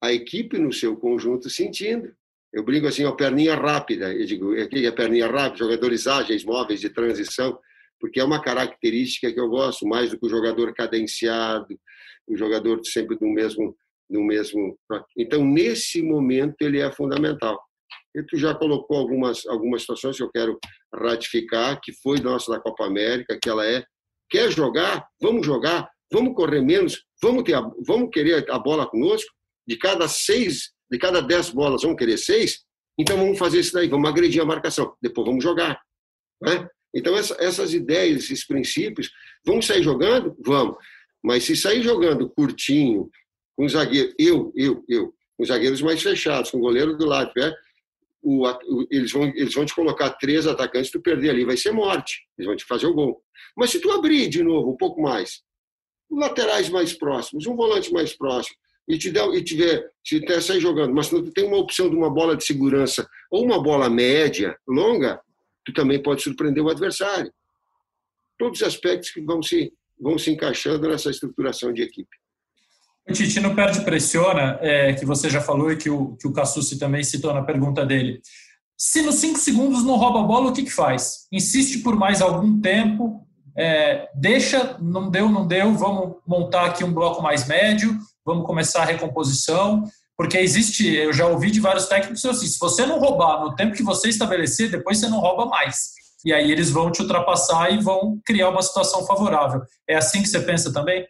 a equipe no seu conjunto sentindo. Eu brinco assim, a perninha rápida. Eu digo, aqui é perninha rápida, jogadores ágeis, móveis de transição, porque é uma característica que eu gosto mais do que o jogador cadenciado, o jogador sempre no mesmo no mesmo então nesse momento ele é fundamental. E tu já colocou algumas algumas situações que eu quero ratificar que foi nossa da Copa América que ela é quer jogar? Vamos jogar? Vamos correr menos? Vamos ter a, vamos querer a bola conosco? De cada seis de cada dez bolas vamos querer seis? Então vamos fazer isso daí vamos agredir a marcação. Depois vamos jogar né? então essa, essas ideias esses princípios vamos sair jogando? Vamos mas se sair jogando curtinho, com zagueiro, eu, eu, eu, com zagueiros mais fechados, com goleiro do lado, é, o, o, eles, vão, eles vão te colocar três atacantes, tu perder ali, vai ser morte. Eles vão te fazer o gol. Mas se tu abrir de novo um pouco mais, laterais mais próximos, um volante mais próximo, e te der, e tiver, se até sair jogando, mas tu tem uma opção de uma bola de segurança ou uma bola média, longa, tu também pode surpreender o adversário. Todos os aspectos que vão se vão se encaixando nessa estruturação de equipe. O Titi não perde pressiona, é, que você já falou e que o, que o Cassucci também citou na pergunta dele. Se nos cinco segundos não rouba a bola, o que, que faz? Insiste por mais algum tempo, é, deixa, não deu, não deu, vamos montar aqui um bloco mais médio, vamos começar a recomposição, porque existe, eu já ouvi de vários técnicos assim, se você não roubar no tempo que você estabelecer, depois você não rouba mais e aí eles vão te ultrapassar e vão criar uma situação favorável. É assim que você pensa também?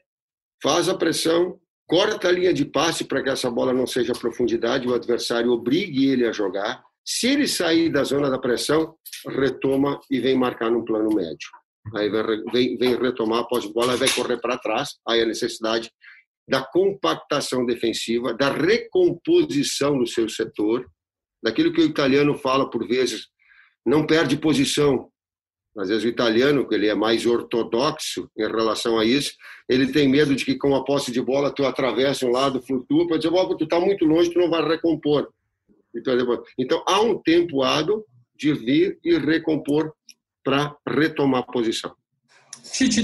faz a pressão, corta a linha de passe para que essa bola não seja profundidade, o adversário obrigue ele a jogar. Se ele sair da zona da pressão, retoma e vem marcar no plano médio. Aí vem, vem, retomar após bola, vai correr para trás. Aí a necessidade da compactação defensiva, da recomposição do seu setor, daquilo que o italiano fala por vezes, não perde posição, às vezes o italiano, que ele é mais ortodoxo em relação a isso, ele tem medo de que com a posse de bola tu atravessa um lado, flutua, para dizer, tu está muito longe, tu não vai recompor. Então, então há um tempo hábil de vir e recompor para retomar posição.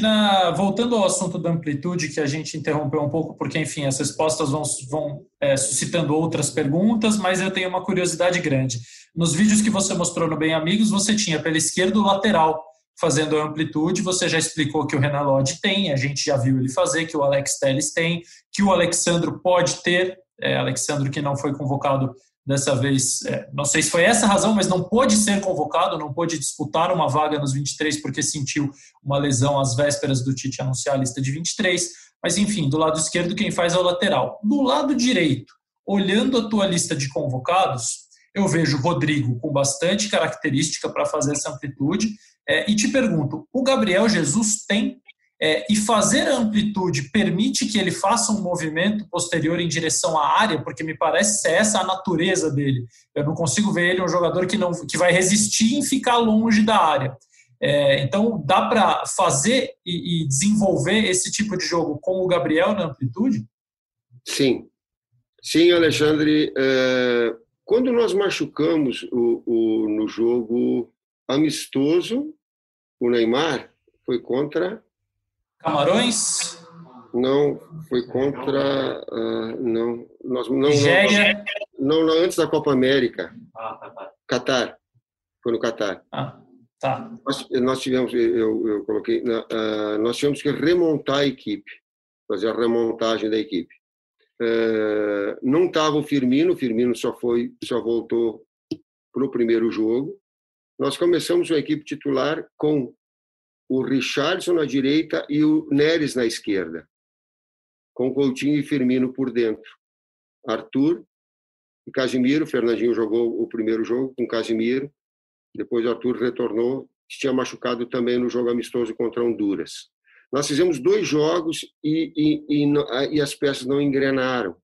Na, voltando ao assunto da amplitude, que a gente interrompeu um pouco, porque, enfim, as respostas vão, vão é, suscitando outras perguntas, mas eu tenho uma curiosidade grande. Nos vídeos que você mostrou no Bem Amigos, você tinha pela esquerda o lateral fazendo a amplitude, você já explicou que o Renan Lodge tem, a gente já viu ele fazer, que o Alex Telles tem, que o Alexandro pode ter, é, Alexandro que não foi convocado dessa vez, é, não sei se foi essa a razão, mas não pôde ser convocado, não pôde disputar uma vaga nos 23 porque sentiu uma lesão às vésperas do Tite anunciar a lista de 23. Mas enfim, do lado esquerdo quem faz é o lateral. Do lado direito, olhando a tua lista de convocados, eu vejo Rodrigo com bastante característica para fazer essa amplitude. É, e te pergunto, o Gabriel Jesus tem é, e fazer a amplitude permite que ele faça um movimento posterior em direção à área, porque me parece ser essa a natureza dele. Eu não consigo ver ele um jogador que, não, que vai resistir em ficar longe da área. É, então, dá para fazer e, e, desenvolver esse tipo de jogo com o Gabriel na amplitude? Sim. Sim, Alexandre. É, quando nós machucamos o, o, no jogo amistoso, o Neymar foi contra Camarões? Não, foi contra. Uh, não, nós, não, Nigéria? Não, não, antes da Copa América. Ah, tá, tá. Catar. Foi no Catar. Ah, tá. Nós, nós tivemos, eu, eu coloquei, uh, nós tivemos que remontar a equipe, fazer a remontagem da equipe. Uh, não estava o Firmino, o Firmino só foi, só voltou para o primeiro jogo. Nós começamos a equipe titular com o Richardson na direita e o Neres na esquerda, com Coutinho e Firmino por dentro. Arthur e Casimiro, Fernandinho jogou o primeiro jogo com Casimiro, depois Arthur retornou, tinha machucado também no jogo amistoso contra Honduras. Nós fizemos dois jogos e, e, e, e as peças não engrenaram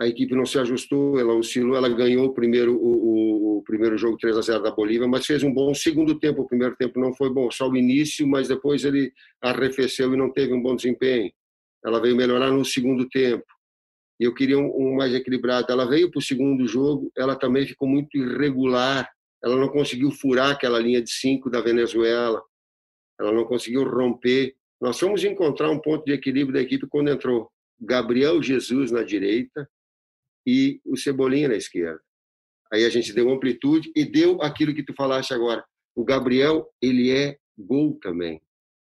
a equipe não se ajustou, ela oscilou, ela ganhou o primeiro, o, o, primeiro jogo 3 a 0 da Bolívia, mas fez um bom segundo tempo. O primeiro tempo não foi bom, só o início, mas depois ele arrefeceu e não teve um bom desempenho. Ela veio melhorar no segundo tempo. Eu queria um, um mais equilibrado. Ela veio para o segundo jogo, ela também ficou muito irregular. Ela não conseguiu furar aquela linha de cinco da Venezuela. Ela não conseguiu romper. Nós fomos encontrar um ponto de equilíbrio da equipe quando entrou Gabriel Jesus na direita, e o Cebolinha na esquerda. Aí a gente deu amplitude e deu aquilo que tu falaste agora. O Gabriel, ele é gol também.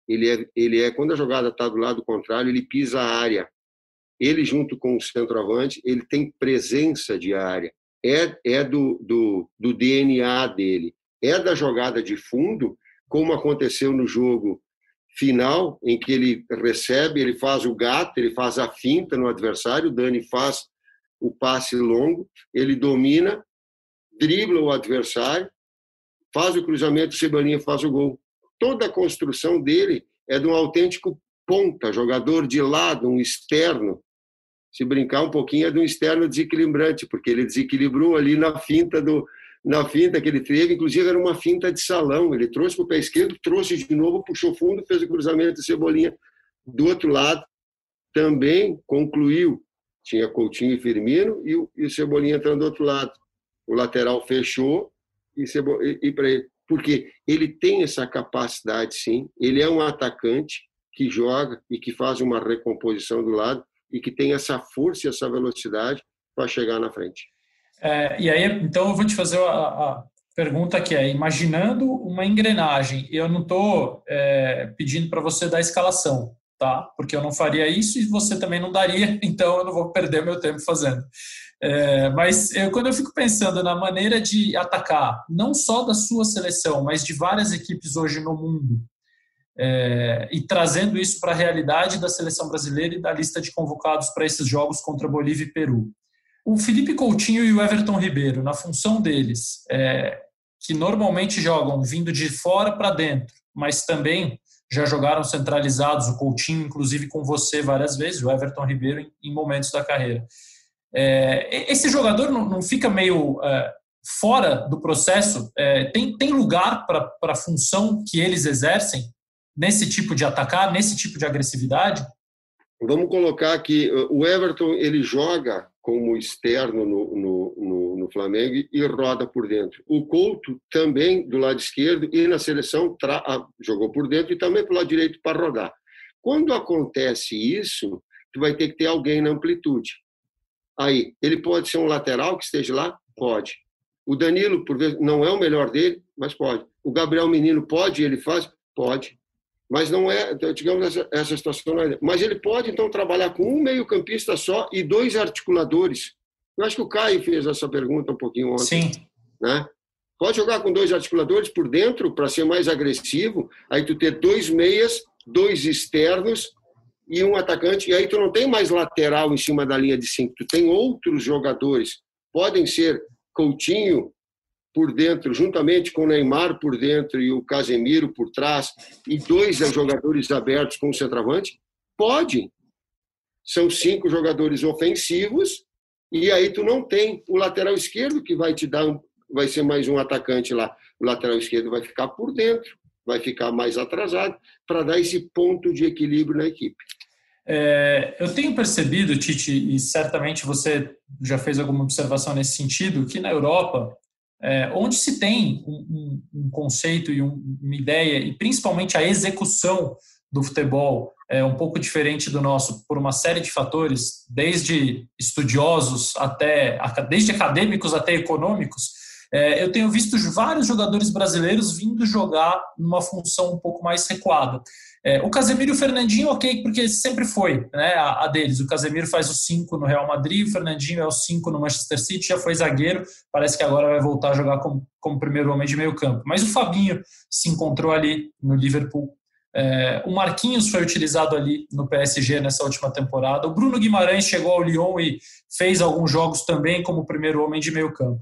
Ele é, ele é quando a jogada está do lado contrário, ele pisa a área. Ele, junto com o centroavante, ele tem presença de área. É, é do, do, do DNA dele. É da jogada de fundo, como aconteceu no jogo final, em que ele recebe, ele faz o gato, ele faz a finta no adversário, o Dani faz o passe longo, ele domina, dribla o adversário, faz o cruzamento, o Cebolinha faz o gol. Toda a construção dele é de um autêntico ponta, jogador de lado, um externo. Se brincar um pouquinho, é de um externo desequilibrante, porque ele desequilibrou ali na finta do na finta que ele teve, inclusive era uma finta de salão. Ele trouxe para o pé esquerdo, trouxe de novo, puxou fundo, fez o cruzamento de Cebolinha do outro lado. Também concluiu tinha Coutinho e Firmino e o, e o Cebolinha entrando do outro lado. O lateral fechou e, e, e para ele. Porque ele tem essa capacidade, sim. Ele é um atacante que joga e que faz uma recomposição do lado e que tem essa força e essa velocidade para chegar na frente. É, e aí, então, eu vou te fazer a, a pergunta que é: imaginando uma engrenagem, eu não estou é, pedindo para você dar escalação, tá? Porque eu não faria isso e você também não daria, então eu não vou perder meu tempo fazendo. É, mas eu, quando eu fico pensando na maneira de atacar, não só da sua seleção, mas de várias equipes hoje no mundo, é, e trazendo isso para a realidade da seleção brasileira e da lista de convocados para esses jogos contra Bolívia e Peru. O Felipe Coutinho e o Everton Ribeiro, na função deles, é, que normalmente jogam vindo de fora para dentro, mas também já jogaram centralizados, o Coutinho, inclusive com você várias vezes, o Everton Ribeiro em, em momentos da carreira. É, esse jogador não, não fica meio é, fora do processo? É, tem, tem lugar para a função que eles exercem nesse tipo de atacar, nesse tipo de agressividade? Vamos colocar que o Everton ele joga como externo no, no, no, Flamengo e roda por dentro. O Couto também do lado esquerdo e na seleção tra... jogou por dentro e também pelo lado direito para rodar. Quando acontece isso, tu vai ter que ter alguém na amplitude. Aí, ele pode ser um lateral que esteja lá? Pode. O Danilo, por vezes, não é o melhor dele, mas pode. O Gabriel Menino pode, ele faz? Pode mas não é, digamos, essa, essa situação. É, mas ele pode, então, trabalhar com um meio-campista só e dois articuladores. Eu acho que o Caio fez essa pergunta um pouquinho ontem. Sim. Né? Pode jogar com dois articuladores por dentro para ser mais agressivo, aí tu ter dois meias, dois externos e um atacante, e aí tu não tem mais lateral em cima da linha de cinco, tu tem outros jogadores. Podem ser Coutinho, por dentro, juntamente com o Neymar por dentro e o Casemiro por trás, e dois jogadores abertos com o centroavante? Pode. São cinco jogadores ofensivos, e aí tu não tem o lateral esquerdo que vai te dar, vai ser mais um atacante lá. O lateral esquerdo vai ficar por dentro, vai ficar mais atrasado, para dar esse ponto de equilíbrio na equipe. É, eu tenho percebido, Tite, e certamente você já fez alguma observação nesse sentido, que na Europa é, onde se tem um, um, conceito e um, uma ideia, e principalmente a execução do futebol é um pouco diferente do nosso por uma série de fatores, desde estudiosos até desde acadêmicos até econômicos. É, eu tenho visto vários jogadores brasileiros vindo jogar numa função um pouco mais recuada. É, o Casemiro e o Fernandinho, ok, porque sempre foi né, a, a deles. O Casemiro faz o 5 no Real Madrid, o Fernandinho é o 5 no Manchester City, já foi zagueiro, parece que agora vai voltar a jogar como, como primeiro homem de meio campo. Mas o Fabinho se encontrou ali no Liverpool. É, o Marquinhos foi utilizado ali no PSG nessa última temporada. O Bruno Guimarães chegou ao Lyon e fez alguns jogos também como primeiro homem de meio campo.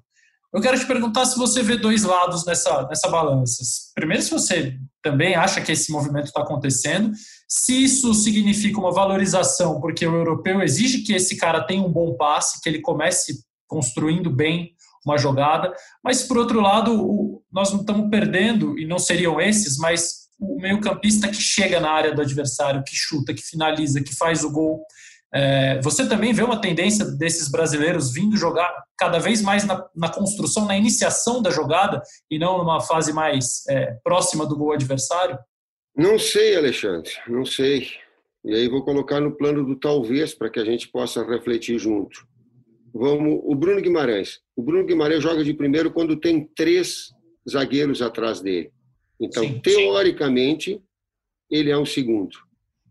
Eu quero te perguntar se você vê dois lados nessa, nessa balança. Primeiro, se você também acha que esse movimento está acontecendo, se isso significa uma valorização, porque o europeu exige que esse cara tenha um bom passe, que ele comece construindo bem uma jogada, mas por outro lado, nós não estamos perdendo, e não seriam esses, mas o meio-campista que chega na área do adversário, que chuta, que finaliza, que faz o gol. É, você também vê uma tendência desses brasileiros vindo jogar cada vez mais na, na construção, na iniciação da jogada e não numa fase mais é, próxima do gol adversário? Não sei, Alexandre, não sei. E aí vou colocar no plano do talvez para que a gente possa refletir junto. Vamos, o Bruno Guimarães. O Bruno Guimarães joga de primeiro quando tem três zagueiros atrás dele. Então, sim, teoricamente, sim. ele é um segundo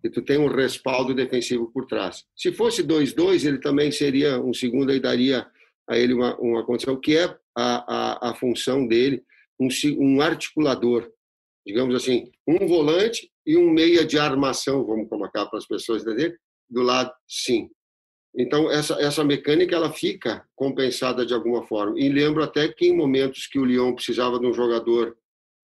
e tu tem um respaldo defensivo por trás. Se fosse 2-2, ele também seria um segundo e daria a ele uma, uma condição, que é a, a, a função dele, um, um articulador, digamos assim, um volante e um meia de armação, vamos colocar para as pessoas entenderem, do lado, sim. Então, essa, essa mecânica ela fica compensada de alguma forma. E lembro até que em momentos que o Lyon precisava de um jogador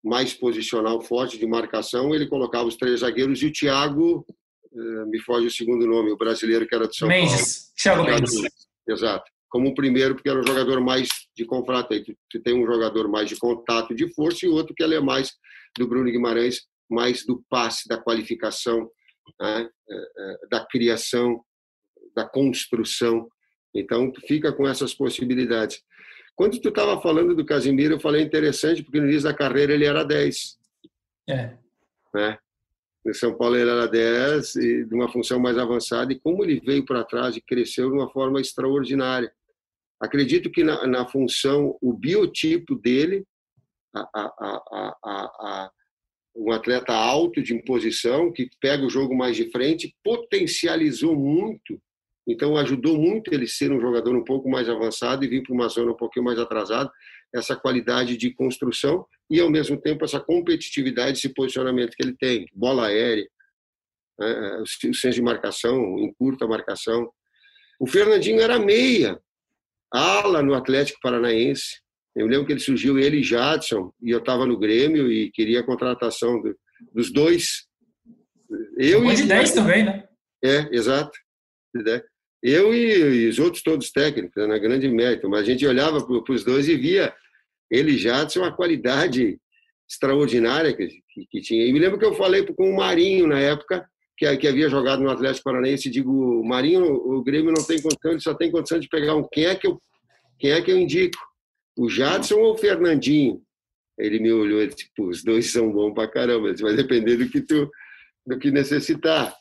mais posicional forte de marcação, ele colocava os três zagueiros e o Thiago, eh, me foge o segundo nome, o brasileiro que era de São Mendes, Paulo. Thiago Mendes. Exato. Como o primeiro, porque era um jogador mais de confronto. Aí tu tem um jogador mais de contato, de força, e outro que ele é mais do Bruno Guimarães, mais do passe, da qualificação, né? Eh, eh, da criação, da construção. Então, tu fica com essas possibilidades. Quando tu estava falando do Casimiro, eu falei interessante, porque no início da carreira ele era 10. É. Né? No São Paulo ele era 10, e de uma função mais avançada, e como ele veio para trás e cresceu de uma forma extraordinária. Acredito que na, na função, o biotipo dele, a, a, a, um atleta alto de imposição, que pega o jogo mais de frente, potencializou muito Então ajudou muito ele ser um jogador um pouco mais avançado e vir para uma zona um pouquinho mais atrasada, essa qualidade de construção e ao mesmo tempo essa competitividade, esse posicionamento que ele tem, bola aérea, né, o senso de marcação, em curta marcação. O Fernandinho era meia, ala no Atlético Paranaense. Eu lembro que ele surgiu, ele e Jadson, e eu estava no Grêmio e queria a contratação do, dos dois. Eu e de 10 também, né? É, exato. Eu e, e os outros todos técnicos, na né, grande mérito, mas a gente olhava para os dois e via ele e Jadson uma qualidade extraordinária que, que, que, tinha. E me lembro que eu falei com o Marinho na época, que, que havia jogado no Atlético Paranaense, digo, Marinho, o Grêmio não tem condição, ele só tem condição de pegar um. Quem é que eu, quem é que eu indico? O Jadson ou o Fernandinho? Ele me olhou e disse, os dois são bons pra caramba, vai depender do que tu do que necessitar.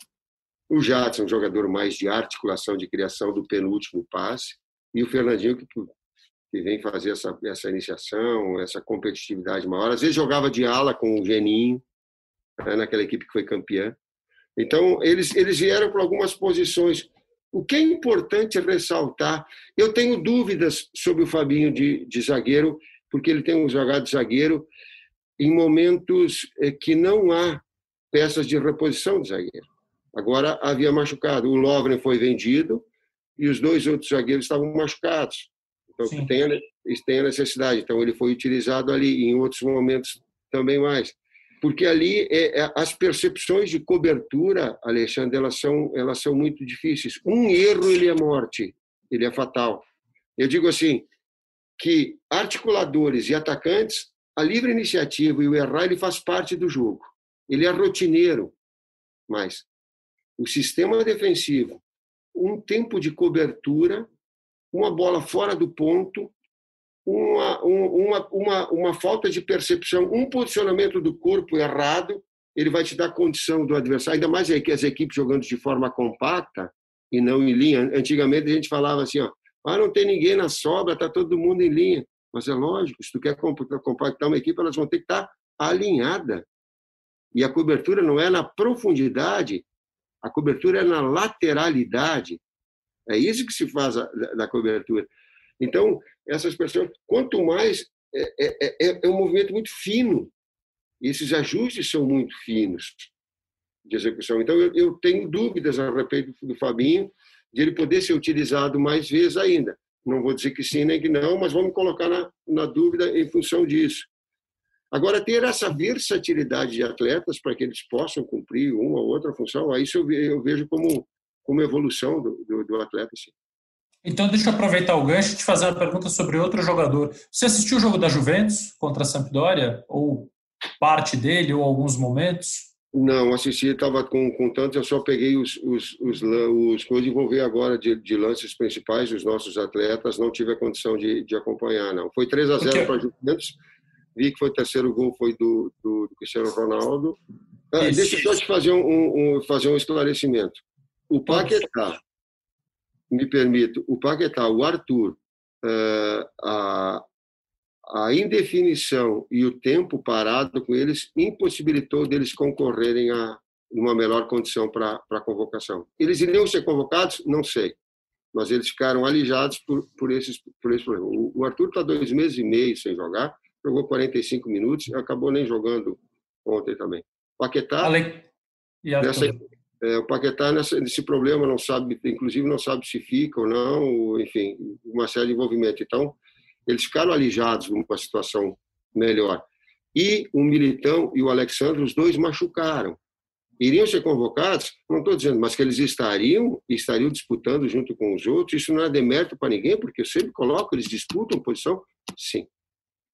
O Jadson, um jogador mais de articulação, de criação do penúltimo passe, e o Fernandinho, que que vem fazer essa, essa iniciação, essa competitividade maior. Às vezes jogava de ala com o Geninho, né, naquela equipe que foi campeã. Então, eles, eles vieram para algumas posições. O que é importante ressaltar, eu tenho dúvidas sobre o Fabinho de, de zagueiro, porque ele tem um jogado de zagueiro em momentos eh, que não há peças de reposição de zagueiro. Agora havia machucado. O Lovren foi vendido e os dois outros zagueiros estavam machucados. Então, tem a, tem a necessidade. Então, ele foi utilizado ali, em outros momentos também mais. Porque ali é, é, as percepções de cobertura, Alexandre, elas são, elas são muito difíceis. Um erro, ele é morte, ele é fatal. Eu digo assim, que articuladores e atacantes, a livre iniciativa e o errar, ele faz parte do jogo. Ele é rotineiro, mas o sistema defensivo, um tempo de cobertura uma bola fora do ponto, uma, uma, uma, uma falta de percepção, um posicionamento do corpo errado, ele vai te dar condição do adversário, ainda mais que as equipes jogando de forma compacta e não em linha. Antigamente a gente falava assim, ó, ah, não tem ninguém na sobra, está todo mundo em linha. Mas é lógico, se tu quer compactar uma equipe, elas vão ter que estar tá alinhada. E a cobertura não é na profundidade, a cobertura é na lateralidade. É isso que se faz da cobertura. Então, essas pessoas, quanto mais. É, é, é, é um movimento muito fino. Esses ajustes são muito finos de execução. Então, eu, eu tenho dúvidas a respeito do Fabinho, de ele poder ser utilizado mais vezes ainda. Não vou dizer que sim nem que não, mas vamos colocar na, na dúvida em função disso. Agora, ter essa versatilidade de atletas para que eles possam cumprir uma ou outra função, aí isso eu vejo como como evolução do, do, do atleta. Assim. Então, deixa eu aproveitar o gancho e te fazer uma pergunta sobre outro jogador. Você assistiu o jogo da Juventus contra a Sampdoria? Ou parte dele, ou alguns momentos? Não, assisti, estava com, com tanto, eu só peguei os, os, os, os coisas e vou ver agora de, de lances principais dos nossos atletas, não tive a condição de, de acompanhar, não. Foi 3 a 0 para a Juventus, vi que foi o terceiro gol, foi do, do, do Cristiano Ronaldo. Ah, deixa eu só te fazer um, um, fazer um esclarecimento. O Paquetá, me permito, o Paquetá, o Arthur, eh, a, a indefinição e o tempo parado com eles impossibilitou deles concorrerem a uma melhor condição para a convocação. Eles iriam ser convocados? Não sei. Mas eles ficaram alijados por, por, esses, por esse problema. O, o Arthur está dois meses e meio sem jogar, jogou 45 minutos e acabou nem jogando ontem também. Paquetá, nessa, é, o Paquetá nessa, nesse problema não sabe, inclusive não sabe se fica ou não, enfim, uma série de envolvimento. Então, eles ficaram alijados numa situação melhor. E o Militão e o Alexandre, os dois machucaram. Iriam ser convocados? Não estou dizendo, mas que eles estariam estariam disputando junto com os outros. Isso não é demérito para ninguém, porque eu sempre coloco, eles disputam posição, sim.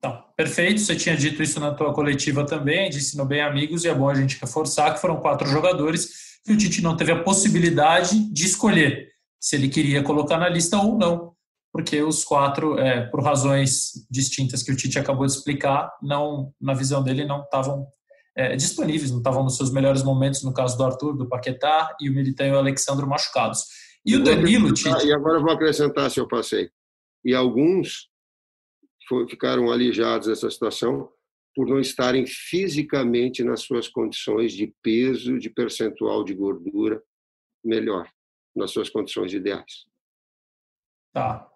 Então, perfeito, você tinha dito isso na tua coletiva também, disse no Bem Amigos, e é bom a gente reforçar que foram quatro jogadores que o Tite não teve a possibilidade de escolher se ele queria colocar na lista ou não, porque os quatro, é, por razões distintas que o Tite acabou de explicar, não, na visão dele, não estavam é, disponíveis, não estavam nos seus melhores momentos, no caso do Arthur, do Paquetá e o Militão e o Alexandre machucados. E o Danilo, Tite... E agora eu vou acrescentar, se eu passei. E alguns ficaram alijados dessa situação por não estarem fisicamente nas suas condições de peso, de percentual de gordura melhor. nas suas condições ideais. Tá.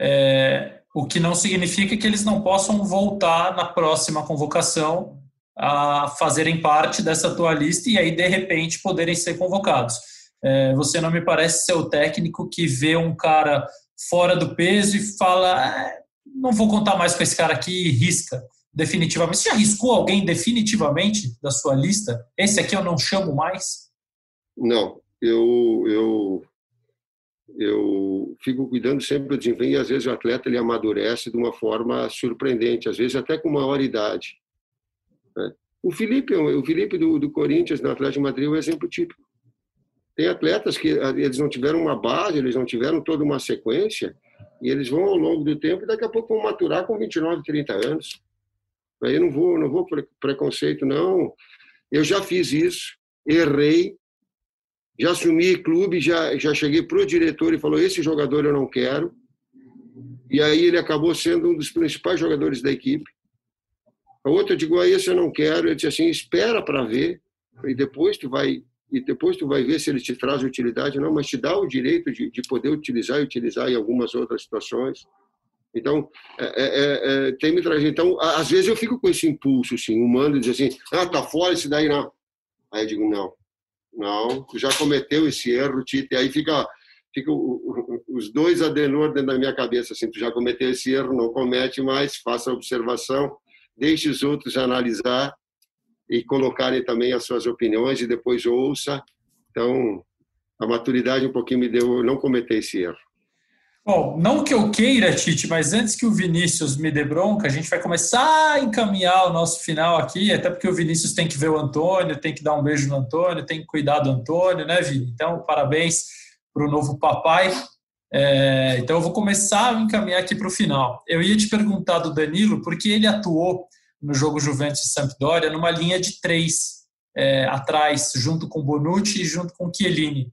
É, o que não significa que eles não possam voltar na próxima convocação a fazerem parte dessa tua lista e aí, de repente, poderem ser convocados. É, você não me parece ser o técnico que vê um cara fora do peso e fala: ah, não vou contar mais com esse cara aqui risca definitivamente. Você já riscou alguém definitivamente da sua lista? Esse aqui eu não chamo mais? Não, eu, eu, eu fico cuidando sempre do desempenho e às vezes o atleta ele amadurece de uma forma surpreendente, às vezes até com maior idade. Né? O Felipe, o Felipe do, do Corinthians, no Atlético Madrid, é um exemplo típico. Tem atletas que ah, eles não tiveram uma base, eles não tiveram toda uma sequência, e eles vão ao longo do tempo e daqui a pouco vão maturar com 29, 30 anos. Aí não vou, não vou preconceito, não. Eu já fiz isso, errei, já assumi clube, já, já cheguei para o diretor e falou: esse jogador eu não quero. E aí ele acabou sendo um dos principais jogadores da equipe. A outra eu digo: ah, esse eu não quero. Ele disse assim: espera para ver, e depois tu vai e depois tu vai ver se ele te traz utilidade ou não, mas te dá o direito de, de poder utilizar e utilizar em algumas outras situações. Então, é, é, é, é tem me trazido. Então, às vezes eu fico com esse impulso, assim, humano, de dizer assim, ah, tá fora esse daí não. Aí eu digo, não, não, tu já cometeu esse erro, Tite, aí fica, fica os dois adenor dentro da minha cabeça, assim, tu já cometeu esse erro, não comete mais, faça a observação, deixe os outros analisar, e colocarem também as suas opiniões e depois ouça. Então, a maturidade um pouquinho me deu não cometer esse erro. Bom, não que eu queira, Tite, mas antes que o Vinícius me dê bronca, a gente vai começar a encaminhar o nosso final aqui, até porque o Vinícius tem que ver o Antônio, tem que dar um beijo no Antônio, tem que cuidar do Antônio, né, Vini? Então, parabéns para o novo papai. É, então, eu vou começar a encaminhar aqui para o final. Eu ia te perguntar do Danilo, porque ele atuou no jogo Juventus e Sampdoria numa linha de três é, atrás, junto com Bonucci e junto com Chiellini.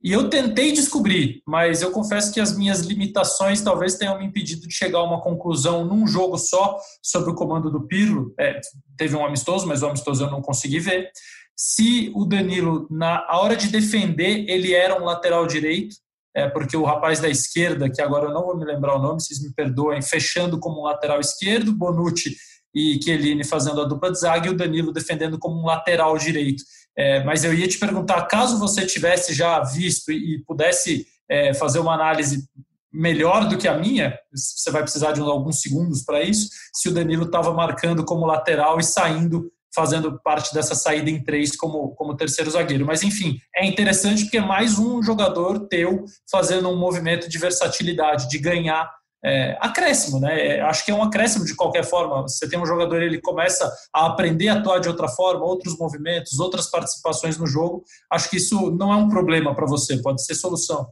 E eu tentei descobrir, mas eu confesso que as minhas limitações talvez tenham me impedido de chegar a uma conclusão num jogo só sobre o comando do Pirlo. É, teve um amistoso, mas o amistoso eu não consegui ver. Se o Danilo, na hora de defender, ele era um lateral direito, é, porque o rapaz da esquerda, que agora eu não vou me lembrar o nome, vocês me perdoem, fechando como um lateral esquerdo, Bonucci e Chiellini fazendo a dupla de zaga e o Danilo defendendo como um lateral direito. É, mas eu ia te perguntar, caso você tivesse já visto e pudesse é, fazer uma análise melhor do que a minha, você vai precisar de alguns segundos para isso, se o Danilo estava marcando como lateral e saindo, fazendo parte dessa saída em três como, como terceiro zagueiro. Mas, enfim, é interessante porque é mais um jogador teu fazendo um movimento de versatilidade, de ganhar é, acréscimo, né? É, acho que é um acréscimo de qualquer forma. Você tem um jogador, ele começa a aprender a atuar de outra forma, outros movimentos, outras participações no jogo. Acho que isso não é um problema para você, pode ser solução.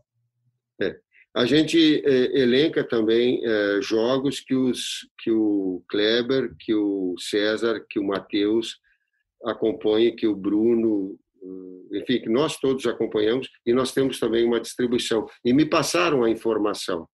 É. A gente é, elenca também é, jogos que, os, que o Kleber, que o César, que o Matheus acompanham, que o Bruno, enfim, que nós todos acompanhamos, e nós temos também uma distribuição. E me passaram a informação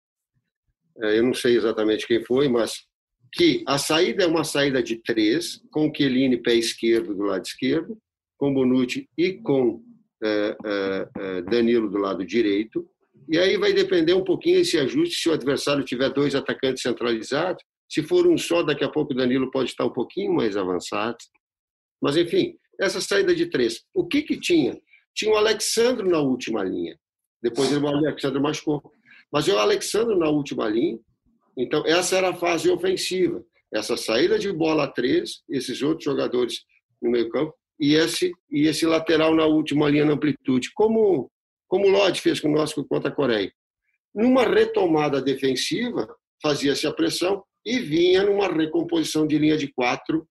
eu não sei exatamente quem foi, mas que a saída é uma saída de três, com Chiellini pé esquerdo do lado esquerdo, com Bonucci e com é, é, é, Danilo do lado direito. E aí vai depender um pouquinho esse ajuste se o adversário tiver dois atacantes centralizados. Se for um só, daqui a pouco o Danilo pode estar um pouquinho mais avançado. Mas, enfim, essa saída de três. O que, que tinha? Tinha o Alexandre na última linha. Depois o Alexandre machucou. Mas é o Alexandre na última linha. Então, essa era a fase ofensiva. Essa saída de bola a três, esses outros jogadores no meio-campo, e esse, e esse lateral na última linha na amplitude, como, como o Lodge fez conosco contra a Coreia. Numa retomada defensiva, fazia-se a pressão e vinha numa recomposição de linha de quatro,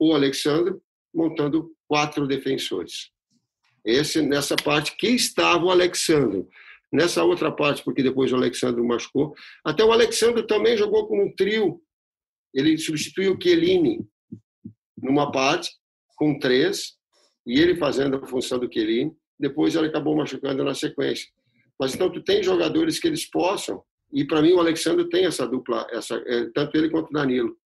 o Alexandre montando quatro defensores. Esse, nessa parte, quem estava o Alexandre? Nessa outra parte, porque depois o Alexandre machucou. Até o Alexandre também jogou com um trio. Ele substituiu o Chiellini numa parte, com três, e ele fazendo a função do Chiellini. Depois ele acabou machucando na sequência. Mas então tu tem jogadores que eles possam, e para mim o Alexandre tem essa dupla, essa, é, tanto ele quanto o Danilo.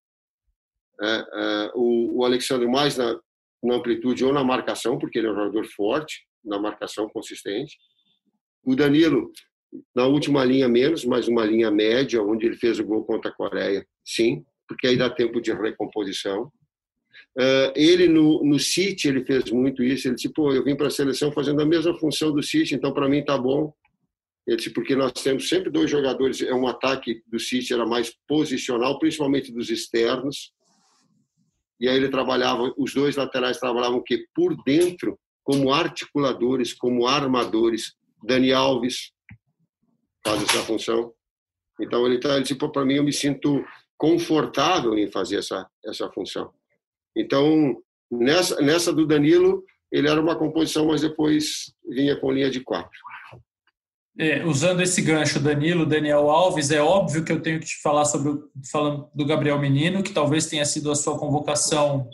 É, é, o, o Alexandre mais na, na amplitude ou na marcação, porque ele é um jogador forte, na marcação consistente, O Danilo, na última linha menos, mas uma linha média, onde ele fez o gol contra a Coreia, sim, porque aí dá tempo de recomposição. Uh, ele no, no City ele fez muito isso. Ele disse: pô, eu vim para a seleção fazendo a mesma função do City, então para mim tá bom. Ele disse: porque nós temos sempre dois jogadores. É um ataque do City era mais posicional, principalmente dos externos. E aí ele trabalhava, os dois laterais trabalhavam o quê? Por dentro, como articuladores, como armadores. Dani Alves faz essa função. Então ele, tá, ele disse: para mim eu me sinto confortável em fazer essa essa função. Então, nessa, nessa do Danilo, ele era uma composição, mas depois vinha com linha de quatro. É, usando esse gancho, Danilo, Daniel Alves, é óbvio que eu tenho que te falar sobre falando do Gabriel Menino, que talvez tenha sido a sua convocação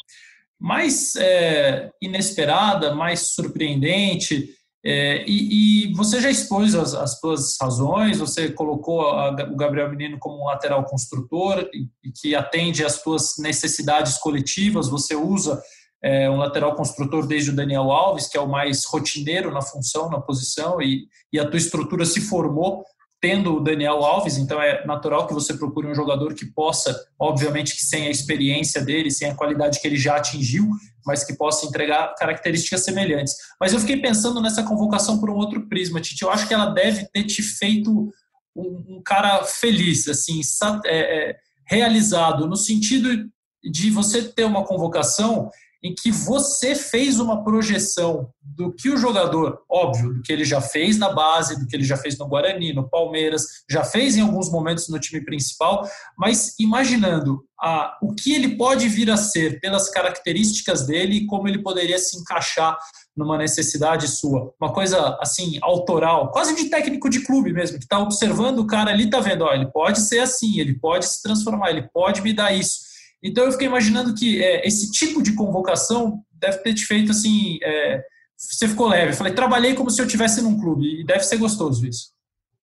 mais é, inesperada, mais surpreendente. É, e, e, você já expôs as, as suas razões, você colocou a, o Gabriel Menino como um lateral construtor e, e, que atende às suas necessidades coletivas, você usa é, um lateral construtor desde o Daniel Alves, que é o mais rotineiro na função, na posição, e, e a tua estrutura se formou tendo o Daniel Alves, então é natural que você procure um jogador que possa, obviamente que sem a experiência dele, sem a qualidade que ele já atingiu, mas que possa entregar características semelhantes. Mas eu fiquei pensando nessa convocação por um outro prisma, Titi. Eu acho que ela deve ter te feito um, um cara feliz, assim, é, é, realizado, no sentido de você ter uma convocação em que você fez uma projeção do que o jogador, óbvio, do que ele já fez na base, do que ele já fez no Guarani, no Palmeiras, já fez em alguns momentos no time principal, mas imaginando a, o que ele pode vir a ser pelas características dele e como ele poderia se encaixar numa necessidade sua. Uma coisa assim, autoral, quase de técnico de clube mesmo, que está observando o cara ali, está vendo, ó, ele pode ser assim, ele pode se transformar, ele pode me dar isso. Então eu fiquei imaginando que é, esse tipo de convocação deve ter te feito assim. É, você ficou leve. Eu falei, trabalhei como se eu estivesse num clube e deve ser gostoso isso.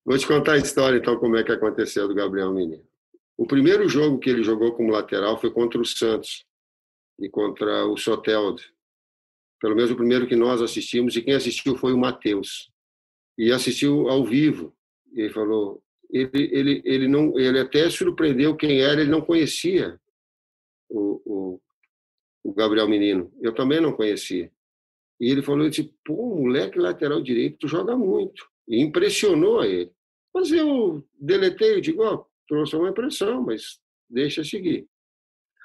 Vou te contar a história então como é que aconteceu do Gabriel Menino. O primeiro jogo que ele jogou como lateral foi contra o Santos e contra o Soteldo. Pelo menos o primeiro que nós assistimos e quem assistiu foi o Matheus. E assistiu ao vivo. Ele falou, ele, ele, ele não, ele até surpreendeu quem era, ele não conhecia o, o, o Gabriel Menino. Eu também não conhecia. E ele falou, disse, pô, moleque lateral direito joga muito. E impressionou ele. Mas eu deletei, eu digo, ó, trouxe uma impressão, mas deixa seguir.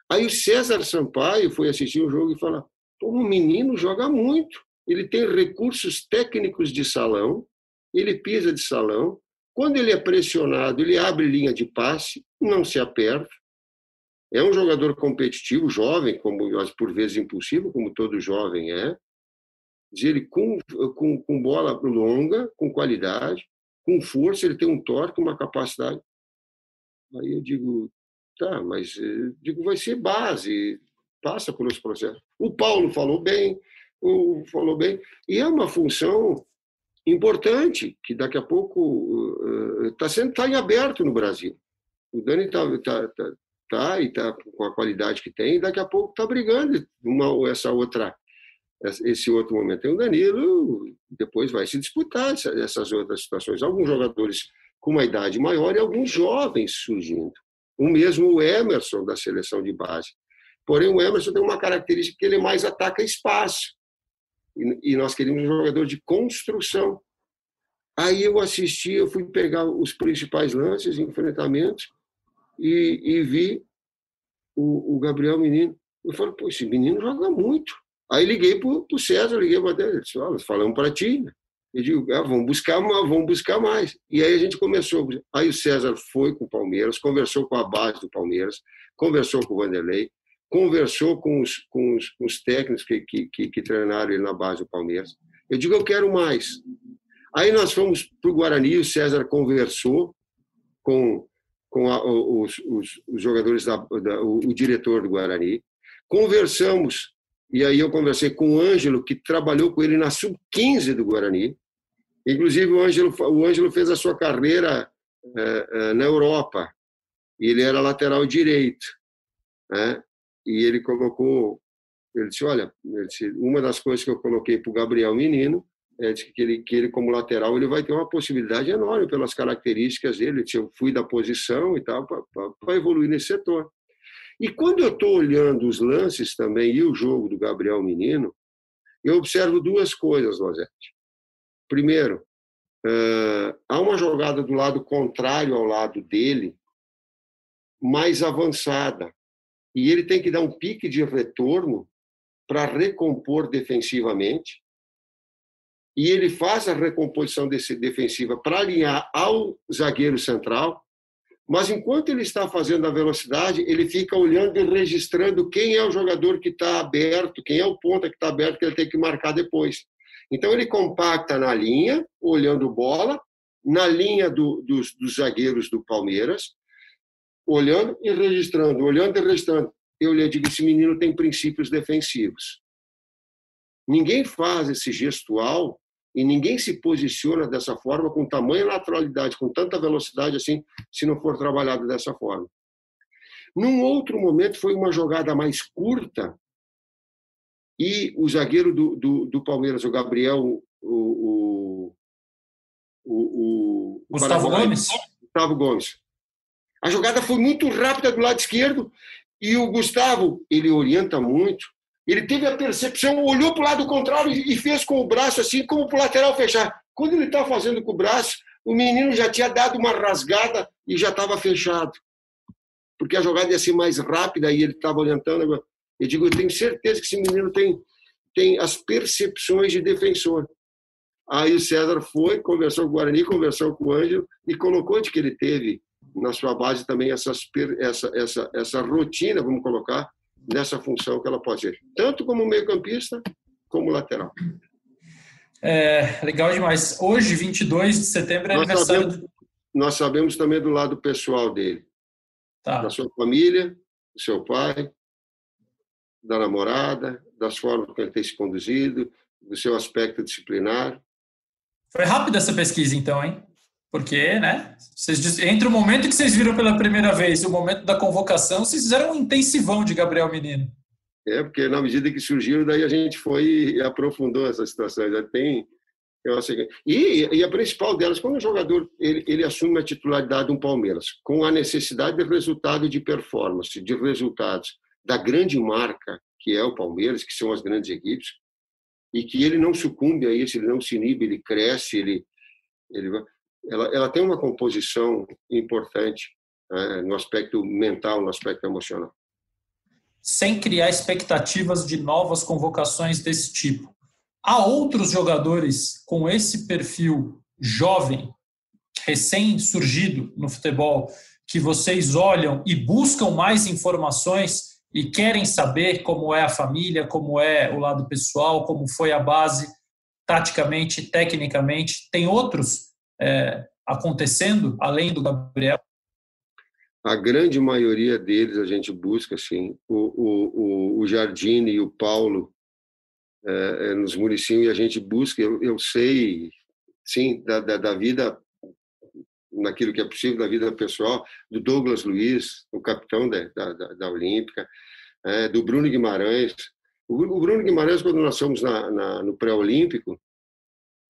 Aí o César Sampaio foi assistir o jogo e falou, pô, o menino joga muito. Ele tem recursos técnicos de salão, ele pisa de salão. Quando ele é pressionado, ele abre linha de passe, não se aperta. É um jogador competitivo, jovem, como por vezes impulsivo, como todo jovem é. Ele com, com, com bola longa, com qualidade, com força, ele tem um torque, uma capacidade. Aí eu digo, tá, mas eh, digo, vai ser base, passa por esse processo. O Paulo falou bem, o falou bem, e é uma função importante que daqui a pouco está uh, sendo tá em aberto no Brasil. O Dani está tá, tá, tá, e tá com a qualidade que tem, e daqui a pouco está brigando uma essa outra esse outro momento. Tem o Danilo, depois vai se disputar essas outras situações. Alguns jogadores com uma idade maior e alguns jovens surgindo. O mesmo o Emerson da seleção de base. Porém, o Emerson tem uma característica que ele mais ataca espaço. E, nós queríamos um jogador de construção. Aí eu assisti, eu fui pegar os principais lances, enfrentamentos, e, e vi o, o, Gabriel Menino. Eu falei, pô, esse menino joga muito. Aí liguei para o César, liguei para ele, disse, ah, falamos para ti. Né? Eu digo, ah, vamos buscar mais, vamos buscar mais. E aí a gente começou. Aí o César foi com o Palmeiras, conversou com a base do Palmeiras, conversou com o Vanderlei, conversou com os, com os, com os técnicos que, que, que, que treinaram ele na base do Palmeiras. Eu digo, eu quero mais. Aí nós fomos para o Guarani, o César conversou com, com a, os, os, os, jogadores, da, da, o, o, diretor do Guarani. Conversamos, e aí eu conversei com o Ângelo, que trabalhou com ele na sub-15 do Guarani. Inclusive, o Ângelo, o Ângelo fez a sua carreira é, é, na Europa, e ele era lateral direito. Né? E ele colocou, ele disse: Olha, disse, uma das coisas que eu coloquei para o Gabriel Menino é que ele, que ele como lateral ele vai ter uma possibilidade enorme pelas características dele. Se eu fui da posição e tal, para evoluir nesse setor. E quando eu estou olhando os lances também e o jogo do Gabriel Menino, eu observo duas coisas, Lozete. Primeiro, uh, há uma jogada do lado contrário ao lado dele, mais avançada. E ele tem que dar um pique de retorno para recompor defensivamente. E ele faz a recomposição desse defensiva para alinhar ao zagueiro central. Mas enquanto ele está fazendo a velocidade, ele fica olhando e registrando quem é o jogador que está aberto, quem é o ponta que está aberto que ele tem que marcar depois. Então ele compacta na linha, olhando bola, na linha do, dos, dos zagueiros do Palmeiras, olhando e registrando, olhando e registrando eu lhe digo: esse menino tem princípios defensivos. Ninguém faz esse gestual e ninguém se posiciona dessa forma com tamanha naturalidade, com tanta velocidade assim, se não for trabalhado dessa forma. Num outro momento, foi uma jogada mais curta e o zagueiro do, do, do Palmeiras, o Gabriel, o, o, o, o Gustavo Gomes. Gustavo Gomes. A jogada foi muito rápida do lado esquerdo e o Gustavo, ele orienta muito. Ele teve a percepção, olhou para o lado contrário e fez com o braço assim, como para o lateral fechar. Quando ele está fazendo com o braço, o menino já tinha dado uma rasgada e já estava fechado. Porque a jogada ia ser mais rápida e ele estava orientando. Eu digo, eu tenho certeza que esse menino tem, tem as percepções de defensor. Aí o César foi, conversou com o Guarani, conversou com o Ângelo e colocou de que ele teve na sua base também essas, essa, essa, essa rotina, vamos colocar, nessa função que ela pode ser, tanto como meio-campista, como lateral. É, legal demais. Hoje, 22 de setembro, é nós aniversário. Sabemos, nós sabemos também do lado pessoal dele. Tá. Da sua família, do seu pai, da namorada, das formas que ele tem se conduzido, do seu aspecto disciplinar. Foi rápida essa pesquisa, então, hein? Porque, né? Vocês, entre o momento que vocês viram pela primeira vez e o momento da convocação, vocês fizeram um intensivão de Gabriel Menino. É, porque na medida que surgiu, daí a gente foi e aprofundou essa situação. Já tem. E, e a principal delas, quando o jogador ele, ele assume a titularidade do Palmeiras, com a necessidade de resultado de performance, de resultados da grande marca que é o Palmeiras, que são as grandes equipes, e que ele não sucumbe a isso, ele não se inibe, ele cresce, ele, ele ela, ela tem uma composição importante né, no aspecto mental, no aspecto emocional. Sem criar expectativas de novas convocações desse tipo. Há outros jogadores com esse perfil jovem, recém-surgido no futebol, que vocês olham e buscam mais informações e querem saber como é a família, como é o lado pessoal, como foi a base, taticamente, tecnicamente. Tem outros é, acontecendo além do Gabriel? A grande maioria deles a gente busca, assim, o, o, o Jardine e o Paulo é, é, nos Muricinhos, e a gente busca, eu, eu sei, sim, da, da, da, vida, naquilo que é possível, da vida pessoal, do Douglas Luiz, o capitão da, da, da Olímpica, é, do Bruno Guimarães. O, o, Bruno Guimarães, quando nós fomos na, na no pré-olímpico,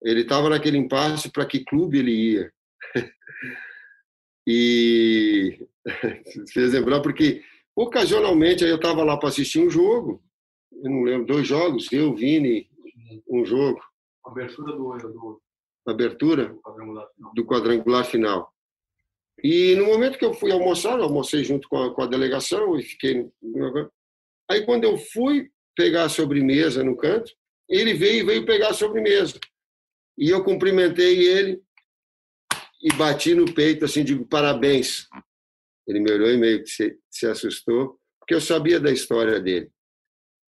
ele estava naquele impasse para que clube ele ia. e fez lembrar porque ocasionalmente eu estava lá para assistir um jogo, eu não lembro, dois jogos, eu, Vini, um jogo. Abertura do, do abertura do quadrangular, do quadrangular final. E no momento que eu fui almoçar, eu almocei junto com a, com a delegação e fiquei. Aí quando eu fui pegar a sobremesa no canto, ele veio e veio pegar a sobremesa. E eu cumprimentei ele e bati no peito, assim, digo, parabéns. Ele me olhou e meio que se, se assustou, porque eu sabia da história dele.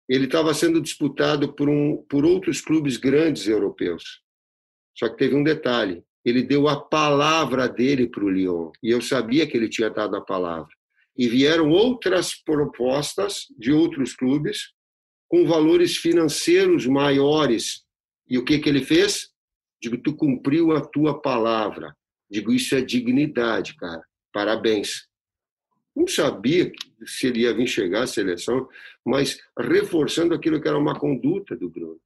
Ele estava sendo disputado por, um, por outros clubes grandes europeus. Só que teve um detalhe: ele deu a palavra dele para o Lyon, e eu sabia que ele tinha dado a palavra. E vieram outras propostas de outros clubes com valores financeiros maiores. E o que, que ele fez? Digo, tu cumpriu a tua palavra. Digo, isso é dignidade, cara. Parabéns. Não sabia se ele ia vir chegar à seleção, mas reforçando aquilo que era uma conduta do Bruno.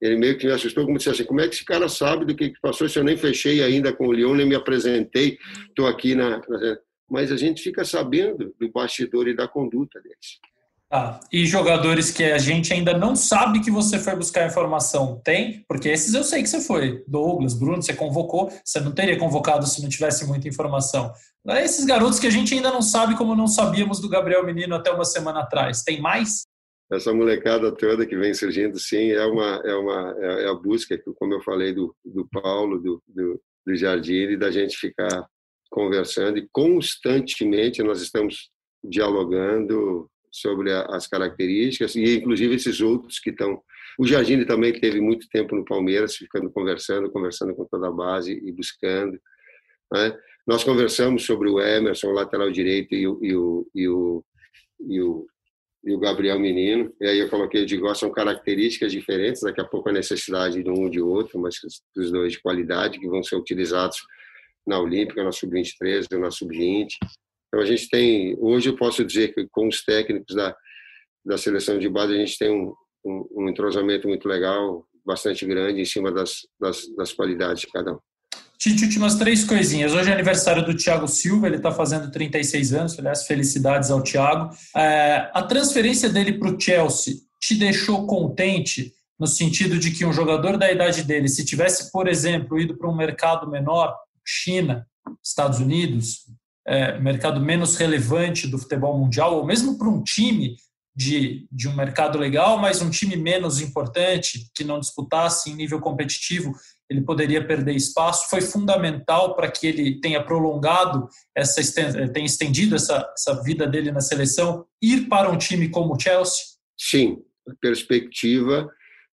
Ele meio que me assustou, como disse assim, como é que esse cara sabe do que passou se eu nem fechei ainda com o Leão, nem me apresentei, estou aqui na... Mas a gente fica sabendo do bastidor e da conduta deles. Ah, e jogadores que a gente ainda não sabe que você foi buscar informação, tem? Porque esses eu sei que você foi. Douglas, Bruno, você convocou, você não teria convocado se não tivesse muita informação. Esses garotos que a gente ainda não sabe como não sabíamos do Gabriel Menino até uma semana atrás. Tem mais? essa molecada toda que vem surgindo, sim, é uma é uma é a busca, como eu falei do, do Paulo, do, do, do Jardim, e da gente ficar conversando e constantemente nós estamos dialogando sobre as características e inclusive esses outros que estão o Jardim também teve muito tempo no Palmeiras ficando conversando conversando com toda a base e buscando né? nós conversamos sobre o Emerson o lateral direito e o, e o, e o, e o e o Gabriel Menino. E aí eu coloquei, eu digo, são características diferentes, daqui a pouco a necessidade de um ou de outro, mas dos dois de qualidade, que vão ser utilizados na Olímpica, na Sub-23 ou na Sub-20. Então a gente tem, hoje eu posso dizer que com os técnicos da, da seleção de base, a gente tem um, um, um entrosamento muito legal, bastante grande em cima das, das, das qualidades de cada um. Tite, últimas três coisinhas. Hoje é aniversário do Thiago Silva, ele está fazendo 36 anos, aliás, felicidades ao Thiago. É, a transferência dele para o Chelsea te deixou contente no sentido de que um jogador da idade dele, se tivesse, por exemplo, ido para um mercado menor, China, Estados Unidos, é, mercado menos relevante do futebol mundial, ou mesmo para um time de, de um mercado legal, mas um time menos importante, que não disputasse em nível competitivo, ele poderia perder espaço, foi fundamental para que ele tenha prolongado essa tenha estendido essa, essa vida dele na seleção, ir para um time como o Chelsea? Sim, a perspectiva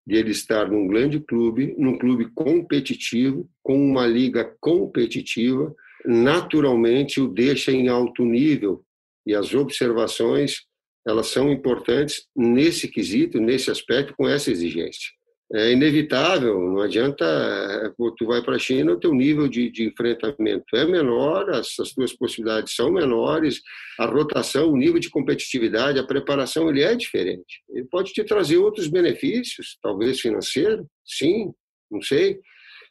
de ele estar num grande clube, num clube competitivo, com uma liga competitiva, naturalmente o deixa em alto nível. E as observações elas são importantes nesse quesito, nesse aspecto, com essa exigência. É inevitável, não adianta, é, tu vai para a China, o teu nível de, de enfrentamento é menor, as, as tuas possibilidades são menores, a rotação, o nível de competitividade, a preparação, ele é diferente. Ele pode te trazer outros benefícios, talvez financeiro, sim, não sei,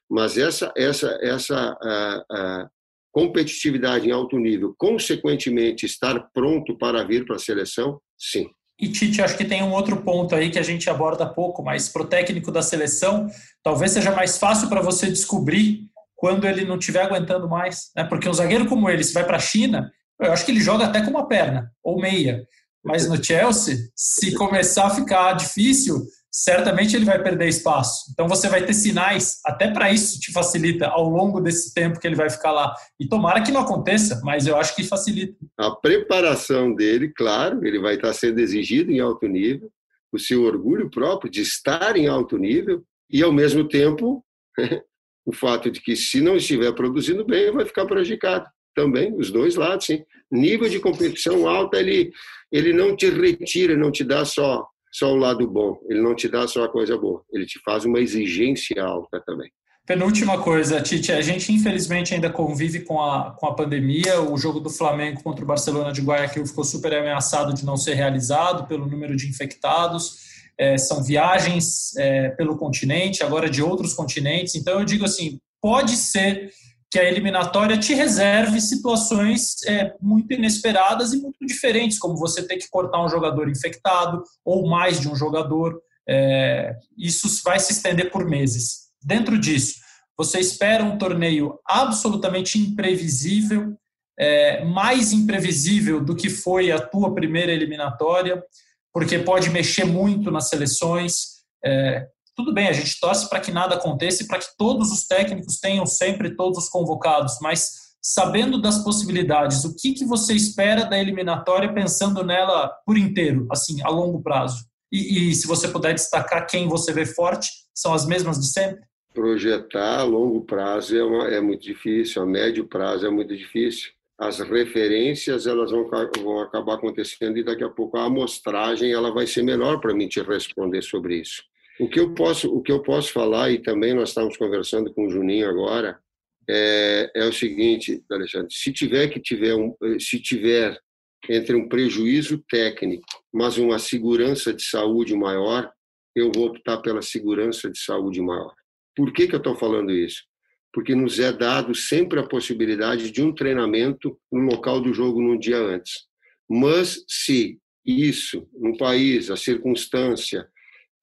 mas essa, essa, essa a, a competitividade em alto nível, consequentemente estar pronto para vir para a seleção, sim. E Tite, acho que tem um outro ponto aí que a gente aborda pouco, mas para o técnico da seleção, talvez seja mais fácil para você descobrir quando ele não estiver aguentando mais. Né? Porque um zagueiro como ele, se vai para a China, eu acho que ele joga até com uma perna ou meia. Mas no Chelsea, se começar a ficar difícil, certamente ele vai perder espaço. Então você vai ter sinais, até para isso te facilita ao longo desse tempo que ele vai ficar lá. E tomara que não aconteça, mas eu acho que facilita. A preparação dele, claro, ele vai estar sendo exigido em alto nível, o seu orgulho próprio de estar em alto nível e ao mesmo tempo o fato de que se não estiver produzindo bem, vai ficar prejudicado também, os dois lados, sim. Nível de competição alta, ele ele não te retira, não te dá só só o lado bom, ele não te dá só a coisa boa, ele te faz uma exigência alta também. Penúltima coisa, Tite, a gente infelizmente ainda convive com a, com a pandemia. O jogo do Flamengo contra o Barcelona de Guayaquil ficou super ameaçado de não ser realizado pelo número de infectados. É, são viagens é, pelo continente, agora de outros continentes. Então eu digo assim, pode ser que a eliminatória te reserve situações é, muito inesperadas e muito diferentes, como você ter que cortar um jogador infectado ou mais de um jogador. É, isso vai se estender por meses. Dentro disso, você espera um torneio absolutamente imprevisível, é, mais imprevisível do que foi a tua primeira eliminatória, porque pode mexer muito nas seleções. É, tudo bem, a gente torce para que nada aconteça e para que todos os técnicos tenham sempre todos os convocados, mas sabendo das possibilidades, o que, que você espera da eliminatória pensando nela por inteiro, assim, a longo prazo? E, e se você puder destacar quem você vê forte, são as mesmas de sempre? Projetar a longo prazo é, uma, é muito difícil, a médio prazo é muito difícil. As referências elas vão, vão acabar acontecendo e daqui a pouco a amostragem ela vai ser melhor para mim te responder sobre isso. O que eu posso, o que eu posso falar e também nós estamos conversando com o Juninho agora é, é o seguinte, Alexandre, se tiver que tiver um, se tiver entre um prejuízo técnico, mas uma segurança de saúde maior, eu vou optar pela segurança de saúde maior. Por que, que eu estou falando isso? Porque nos é dado sempre a possibilidade de um treinamento no local do jogo no dia antes. Mas se isso, no país, a circunstância,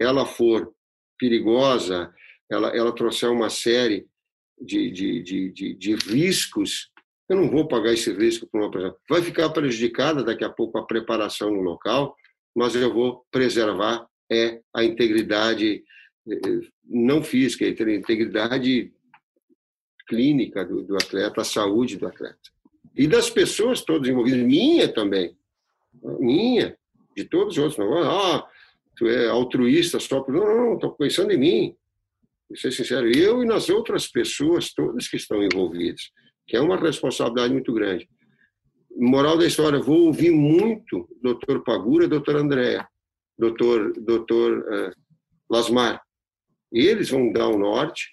ela for perigosa, ela, ela trouxer uma série de, de, de, de, de riscos, eu não vou pagar esse risco para uma pessoa. Vai ficar prejudicada daqui a pouco a preparação no local, mas eu vou preservar é a integridade eh, eh, não física, a integridade clínica do, do atleta, a saúde do atleta. E das pessoas todas envolvidas, minha também, minha, de todos os outros. Ah, tu é altruísta só por. Não, não, estou pensando em mim. Vou ser sincero, eu e nas outras pessoas todas que estão envolvidas, que é uma responsabilidade muito grande. Moral da história, vou ouvir muito doutor Pagura, doutor André, doutor, doutor uh, Lasmar. Eles vão dar o norte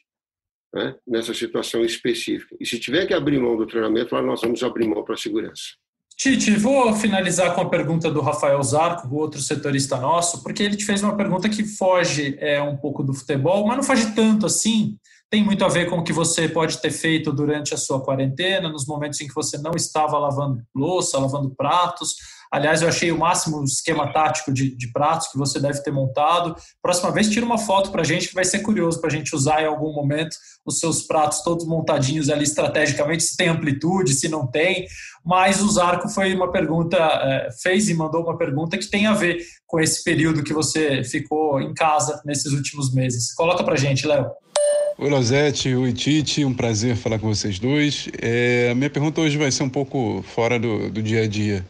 né, nessa situação específica. E se tiver que abrir mão do treinamento, nós vamos abrir mão para a segurança. Tite, vou finalizar com a pergunta do Rafael Zarco, outro setorista nosso, porque ele te fez uma pergunta que foge é, um pouco do futebol, mas não foge tanto assim. Tem muito a ver com o que você pode ter feito durante a sua quarentena, nos momentos em que você não estava lavando louça, lavando pratos, Aliás, eu achei o máximo esquema tático de, de pratos que você deve ter montado. Próxima vez, tira uma foto para a gente, que vai ser curioso para a gente usar em algum momento os seus pratos todos montadinhos ali estrategicamente, se tem amplitude, se não tem. Mas o Zarco foi uma pergunta, é, fez e mandou uma pergunta que tem a ver com esse período que você ficou em casa nesses últimos meses. Coloca para a gente, Léo. Oi, Lozete, oi, Tite, um prazer falar com vocês dois. É, a minha pergunta hoje vai ser um pouco fora do, do dia a dia.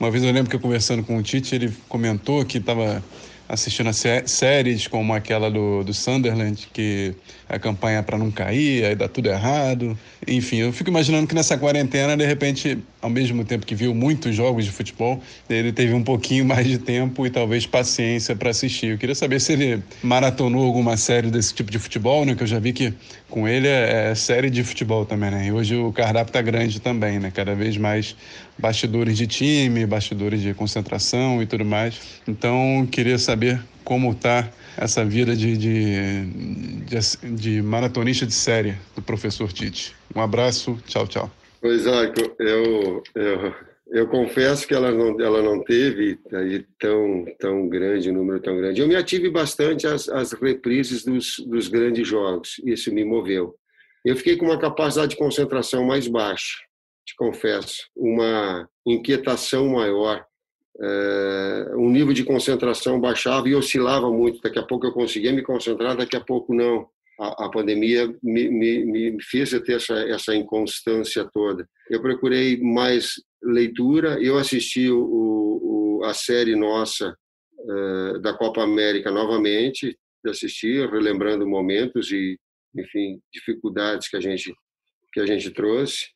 Uma vez eu lembro que eu conversando com o Tite, ele comentou que estava assistindo a sé séries como aquela do, do Sunderland, que a campanha é para não cair, aí dá tudo errado. Enfim, eu fico imaginando que nessa quarentena, de repente, ao mesmo tempo que viu muitos jogos de futebol, ele teve um pouquinho mais de tempo e talvez paciência para assistir. Eu queria saber se ele maratonou alguma série desse tipo de futebol, né? Que eu já vi que com ele é, é série de futebol também, né? E hoje o cardápio tá grande também, né? Cada vez mais bastidores de time, bastidores de concentração e tudo mais. Então, queria saber como está essa vida de, de, de, de, maratonista de série do professor Tite. Um abraço, tchau, tchau. Pois é, eu, eu, eu confesso que ela não, ela não teve tão, tão grande, número tão grande. Eu me ative bastante às, às reprises dos, dos grandes jogos, isso me moveu. Eu fiquei com uma capacidade de concentração mais baixa, te confesso, uma inquietação maior é, um nível de concentração baixava e oscilava muito. Daqui a pouco eu conseguia me concentrar, daqui a pouco não. A, a pandemia me, me, me, fez ter essa, essa inconstância toda. Eu procurei mais leitura, eu assisti o, o, a série nossa uh, da Copa América novamente, assisti, relembrando momentos e, enfim, dificuldades que a gente, que a gente trouxe.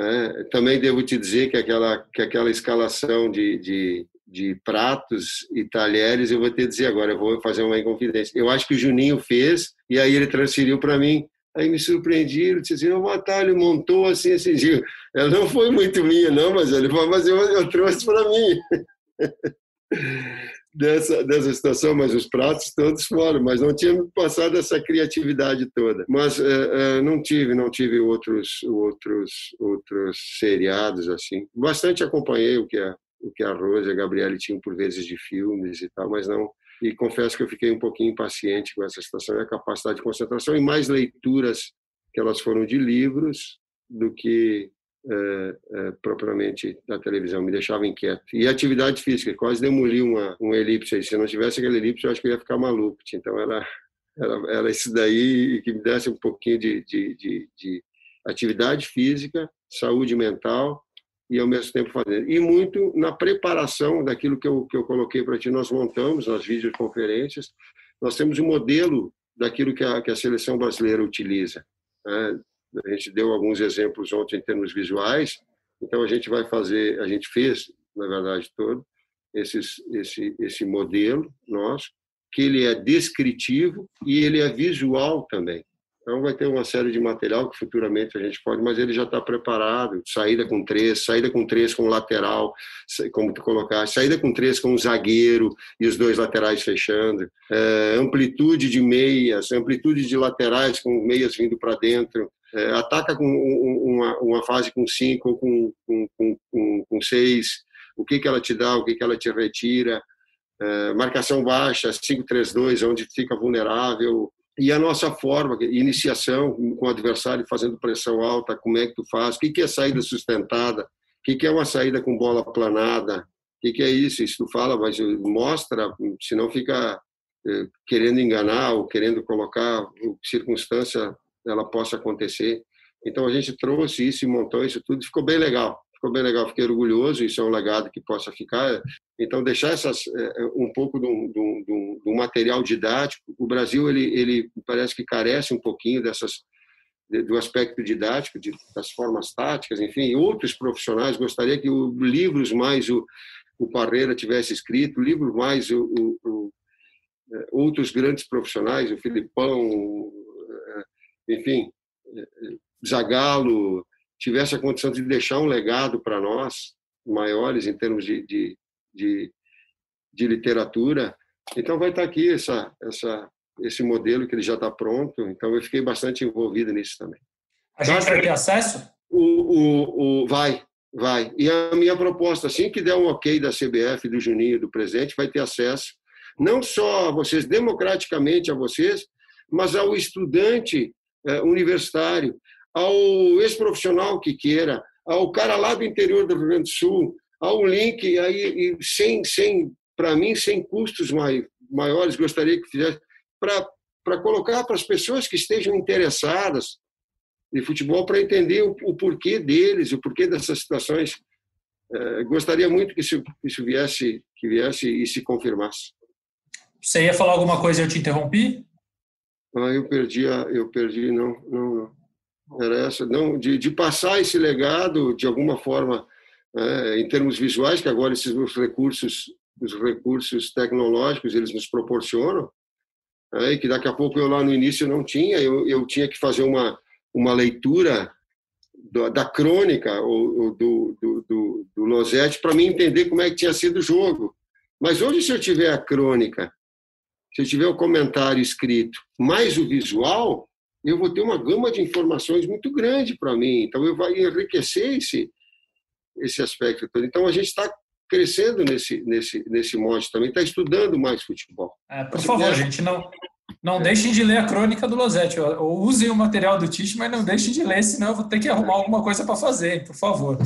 É, também devo te dizer que aquela, que aquela escalação de, de, de, pratos e talheres, eu vou te dizer agora, eu vou fazer uma inconfidência. Eu acho que o Juninho fez e aí ele transferiu para mim. Aí me surpreendi, disse assim, o Atalho montou assim esse dia. Ela não foi muito minha, não, mas ele falou, mas eu, eu trouxe para mim. dessa, dessa situação, mas os pratos todos foram, mas não tinha passado essa criatividade toda. Mas uh, uh, não tive, não tive outros, outros, outros seriados assim. Bastante acompanhei o que a, o que a Rosa e a Gabriele tinham por vezes de filmes e tal, mas não. E confesso que eu fiquei um pouquinho impaciente com essa situação a capacidade de concentração e mais leituras que elas foram de livros do que é, é, propriamente da televisão, me deixava inquieto. E atividade física, quase demoli uma, uma elipse aí. Se não tivesse aquele elipse, eu acho que eu ia ficar maluco. Então, era, era, era isso daí que me desse um pouquinho de, de, de, de atividade física, saúde mental e, ao mesmo tempo, fazendo. E muito na preparação daquilo que eu, que eu coloquei para ti. Nós montamos nas videoconferências, nós temos um modelo daquilo que a, que a seleção brasileira utiliza. Né? A gente deu alguns exemplos ontem em termos visuais, então a gente vai fazer, a gente fez, na verdade, todo esses, esse, esse modelo nosso, que ele é descritivo e ele é visual também. Então vai ter uma série de material que futuramente a gente pode, mas ele já está preparado. Saída com três, saída com três com lateral, como tu colocar, saída com três com o zagueiro e os dois laterais fechando, é, amplitude de meias, amplitude de laterais com meias vindo para dentro. É, ataca com uma, uma fase com cinco ou com, com, com, com, seis, o que, que ela te dá, o que, que ela te retira. É, marcação baixa, 5-3-2, onde fica vulnerável, e a nossa forma, iniciação com o adversário fazendo pressão alta, como é que tu faz? O que é saída sustentada? O que é uma saída com bola planada? O que é isso? Isso tu fala, mas mostra, senão fica eh, querendo enganar ou querendo colocar circunstância ela possa acontecer. Então a gente trouxe isso e montou isso tudo, ficou bem legal ficou bem legal, fiquei orgulhoso, isso é um legado que possa ficar. Então, deixar essas, é, é, um pouco do, do, do, material didático. O Brasil, ele, ele parece que carece um pouquinho dessas do aspecto didático, de, das formas táticas, enfim, outros profissionais gostaria que o, livros mais o, o Parreira tivesse escrito, livros mais o, o, é, outros grandes profissionais, o Filipão, enfim, Zagalo, tivesse a condição de deixar um legado para nós, maiores em termos de, de, de, de, literatura. Então, vai estar tá aqui essa, essa, esse modelo que ele já está pronto. Então, eu fiquei bastante envolvido nisso também. A gente vai ter acesso? O, o, o, vai, vai. E a minha proposta, assim que der um ok da CBF, do Juninho, do presente, vai ter acesso não só a vocês, democraticamente a vocês, mas ao estudante universitário, ao ex-profissional que queira, ao cara lá do interior do Rio Grande do Sul, ao link aí sem, sem para mim sem custos mai, maiores gostaria que fizesse para colocar para as pessoas que estejam interessadas em futebol para entender o, o, porquê deles, o porquê dessas situações. É, gostaria muito que isso, isso viesse que viesse e se confirmasse. Você ia falar alguma coisa e eu te interrompi? Ah, eu perdi, a, eu perdi, não, não, não era essa, não, de, de passar esse legado de alguma forma é, em termos visuais, que agora esses os recursos, os recursos tecnológicos eles nos proporcionam, é, e que daqui a pouco eu lá no início não tinha, eu, eu tinha que fazer uma, uma leitura da, da crônica ou, do, do, do, do Losetti para mim entender como é que tinha sido o jogo. Mas hoje, se eu tiver a crônica, se eu tiver o comentário escrito, mais o visual, eu vou ter uma gama de informações muito grande para mim. Então, eu vou enriquecer esse, esse aspecto todo. Então, a gente está crescendo nesse, nesse, nesse modo também, está estudando mais futebol. É, por favor, gente, não, não deixem de ler a crônica do Losetti. Ou usem o material do Tite, mas não deixem de ler, senão eu vou ter que arrumar alguma coisa para fazer, por favor.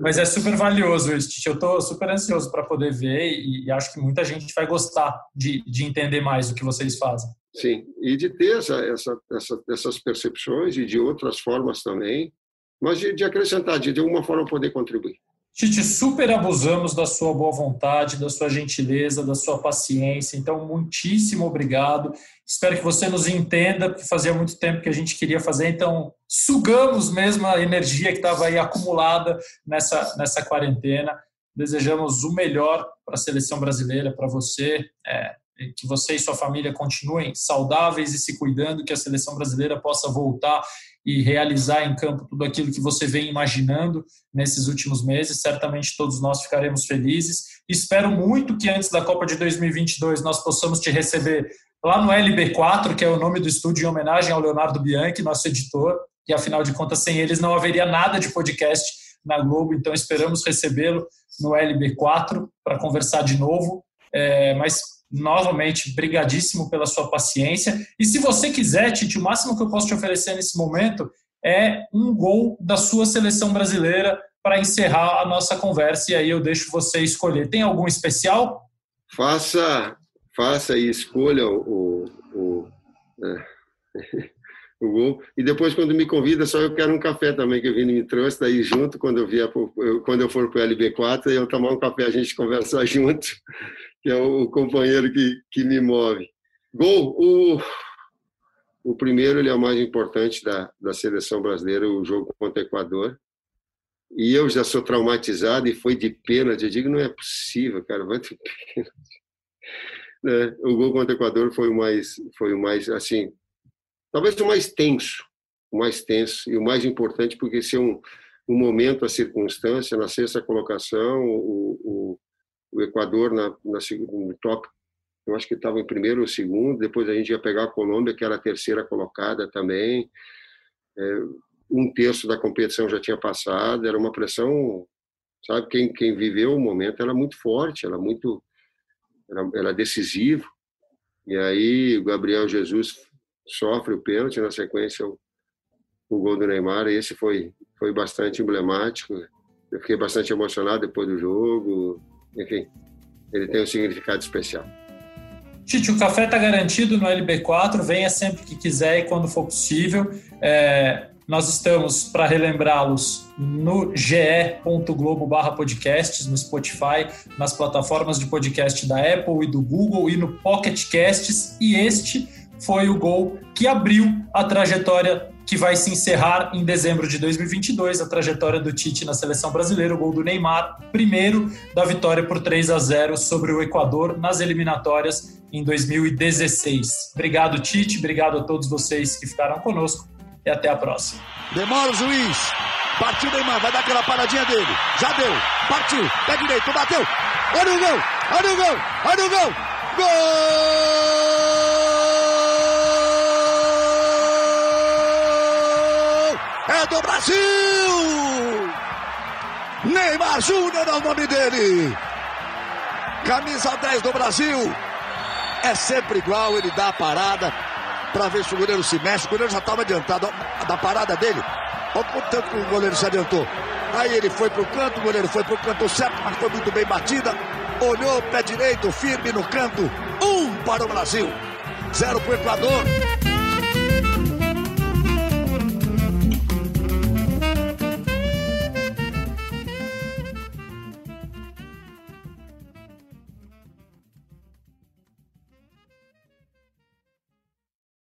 Mas é super valioso isso. Eu estou super ansioso para poder ver e, e, acho que muita gente vai gostar de, de entender mais o que vocês fazem. Sim, e de ter essa, essa, essa, essas percepções e de outras formas também, mas de, de acrescentar, de de alguma forma poder contribuir. Tite, super abusamos da sua boa vontade, da sua gentileza, da sua paciência. Então, muitíssimo obrigado. Espero que você nos entenda, porque fazia muito tempo que a gente queria fazer. Então, sugamos mesmo a energia que estava aí acumulada nessa, nessa quarentena. Desejamos o melhor para a seleção brasileira, para você. É, que você e sua família continuem saudáveis e se cuidando, que a seleção brasileira possa voltar e realizar em campo tudo aquilo que você vem imaginando nesses últimos meses. Certamente todos nós ficaremos felizes. Espero muito que antes da Copa de 2022 nós possamos te receber lá no LB4, que é o nome do estúdio em homenagem ao Leonardo Bianchi, nosso editor, e afinal de contas sem eles não haveria nada de podcast na Globo, então esperamos recebê-lo no LB4 para conversar de novo. É, mas novamente, brigadíssimo pela sua paciência. E se você quiser, Tite, o máximo que eu posso te oferecer nesse momento é um gol da sua seleção brasileira para encerrar a nossa conversa. E aí eu deixo você escolher. Tem algum especial? Faça, faça e escolha o, o, é, o gol. E depois, quando me convida, só eu quero um café também, que o Vini me trouxe. Daí, junto, quando eu, vier pro, quando eu for para o LB4, eu tomar um café, a gente conversar junto que é o companheiro que, que me move. Gol, o, o primeiro ele é o mais importante da, da seleção brasileira, o jogo contra o Equador. E eu já sou traumatizado e foi de pênalti. Eu digo, não é possível, cara, vai ter pênalti. Né? O gol contra o Equador foi o mais, foi o mais assim, talvez o mais tenso, o mais tenso e o mais importante, porque esse é um, um momento, a circunstância, na sexta colocação, o, o, o Equador na, na, no top, eu acho que estava em primeiro ou segundo, depois a gente ia pegar a Colômbia, que era a terceira colocada também, é, um terço da competição já tinha passado, era uma pressão, sabe, quem, quem viveu o momento era muito forte, era muito, era, era decisivo, e aí o Gabriel Jesus sofre o pênalti, na sequência o, o gol do Neymar, e esse foi, foi bastante emblemático, eu fiquei bastante emocionado depois do jogo, enfim, ele tem um significado especial. Tite, o café está garantido no LB4, venha sempre que quiser e quando for possível. É, nós estamos, para relembrá-los, no ge.globo podcasts, no Spotify, nas plataformas de podcast da Apple e do Google e no Pocket Casts. E este foi o gol que abriu a trajetória que vai se encerrar em dezembro de 2022, a trajetória do Tite na seleção brasileira, o gol do Neymar, primeiro da vitória por 3 a 0 sobre o Equador nas eliminatórias em 2016. Obrigado, Tite, obrigado a todos vocês que ficaram conosco e até a próxima. Demora o juiz. Partiu Neymar, vai dar aquela paradinha dele. Já deu. Partiu. Pé direito, bateu. Olha o gol. Olha o gol. Olha o gol. Gol! É do Brasil! Neymar Júnior é o nome dele. Camisa 10 do Brasil. É sempre igual, ele dá a parada para ver se o goleiro se mexe. O goleiro já estava adiantado da parada dele. Olha o tanto que o goleiro se adiantou. Aí ele foi pro canto, o goleiro foi pro canto certo, mas foi muito bem batida. Olhou, pé direito, firme no canto. Um para o Brasil, zero para o Equador.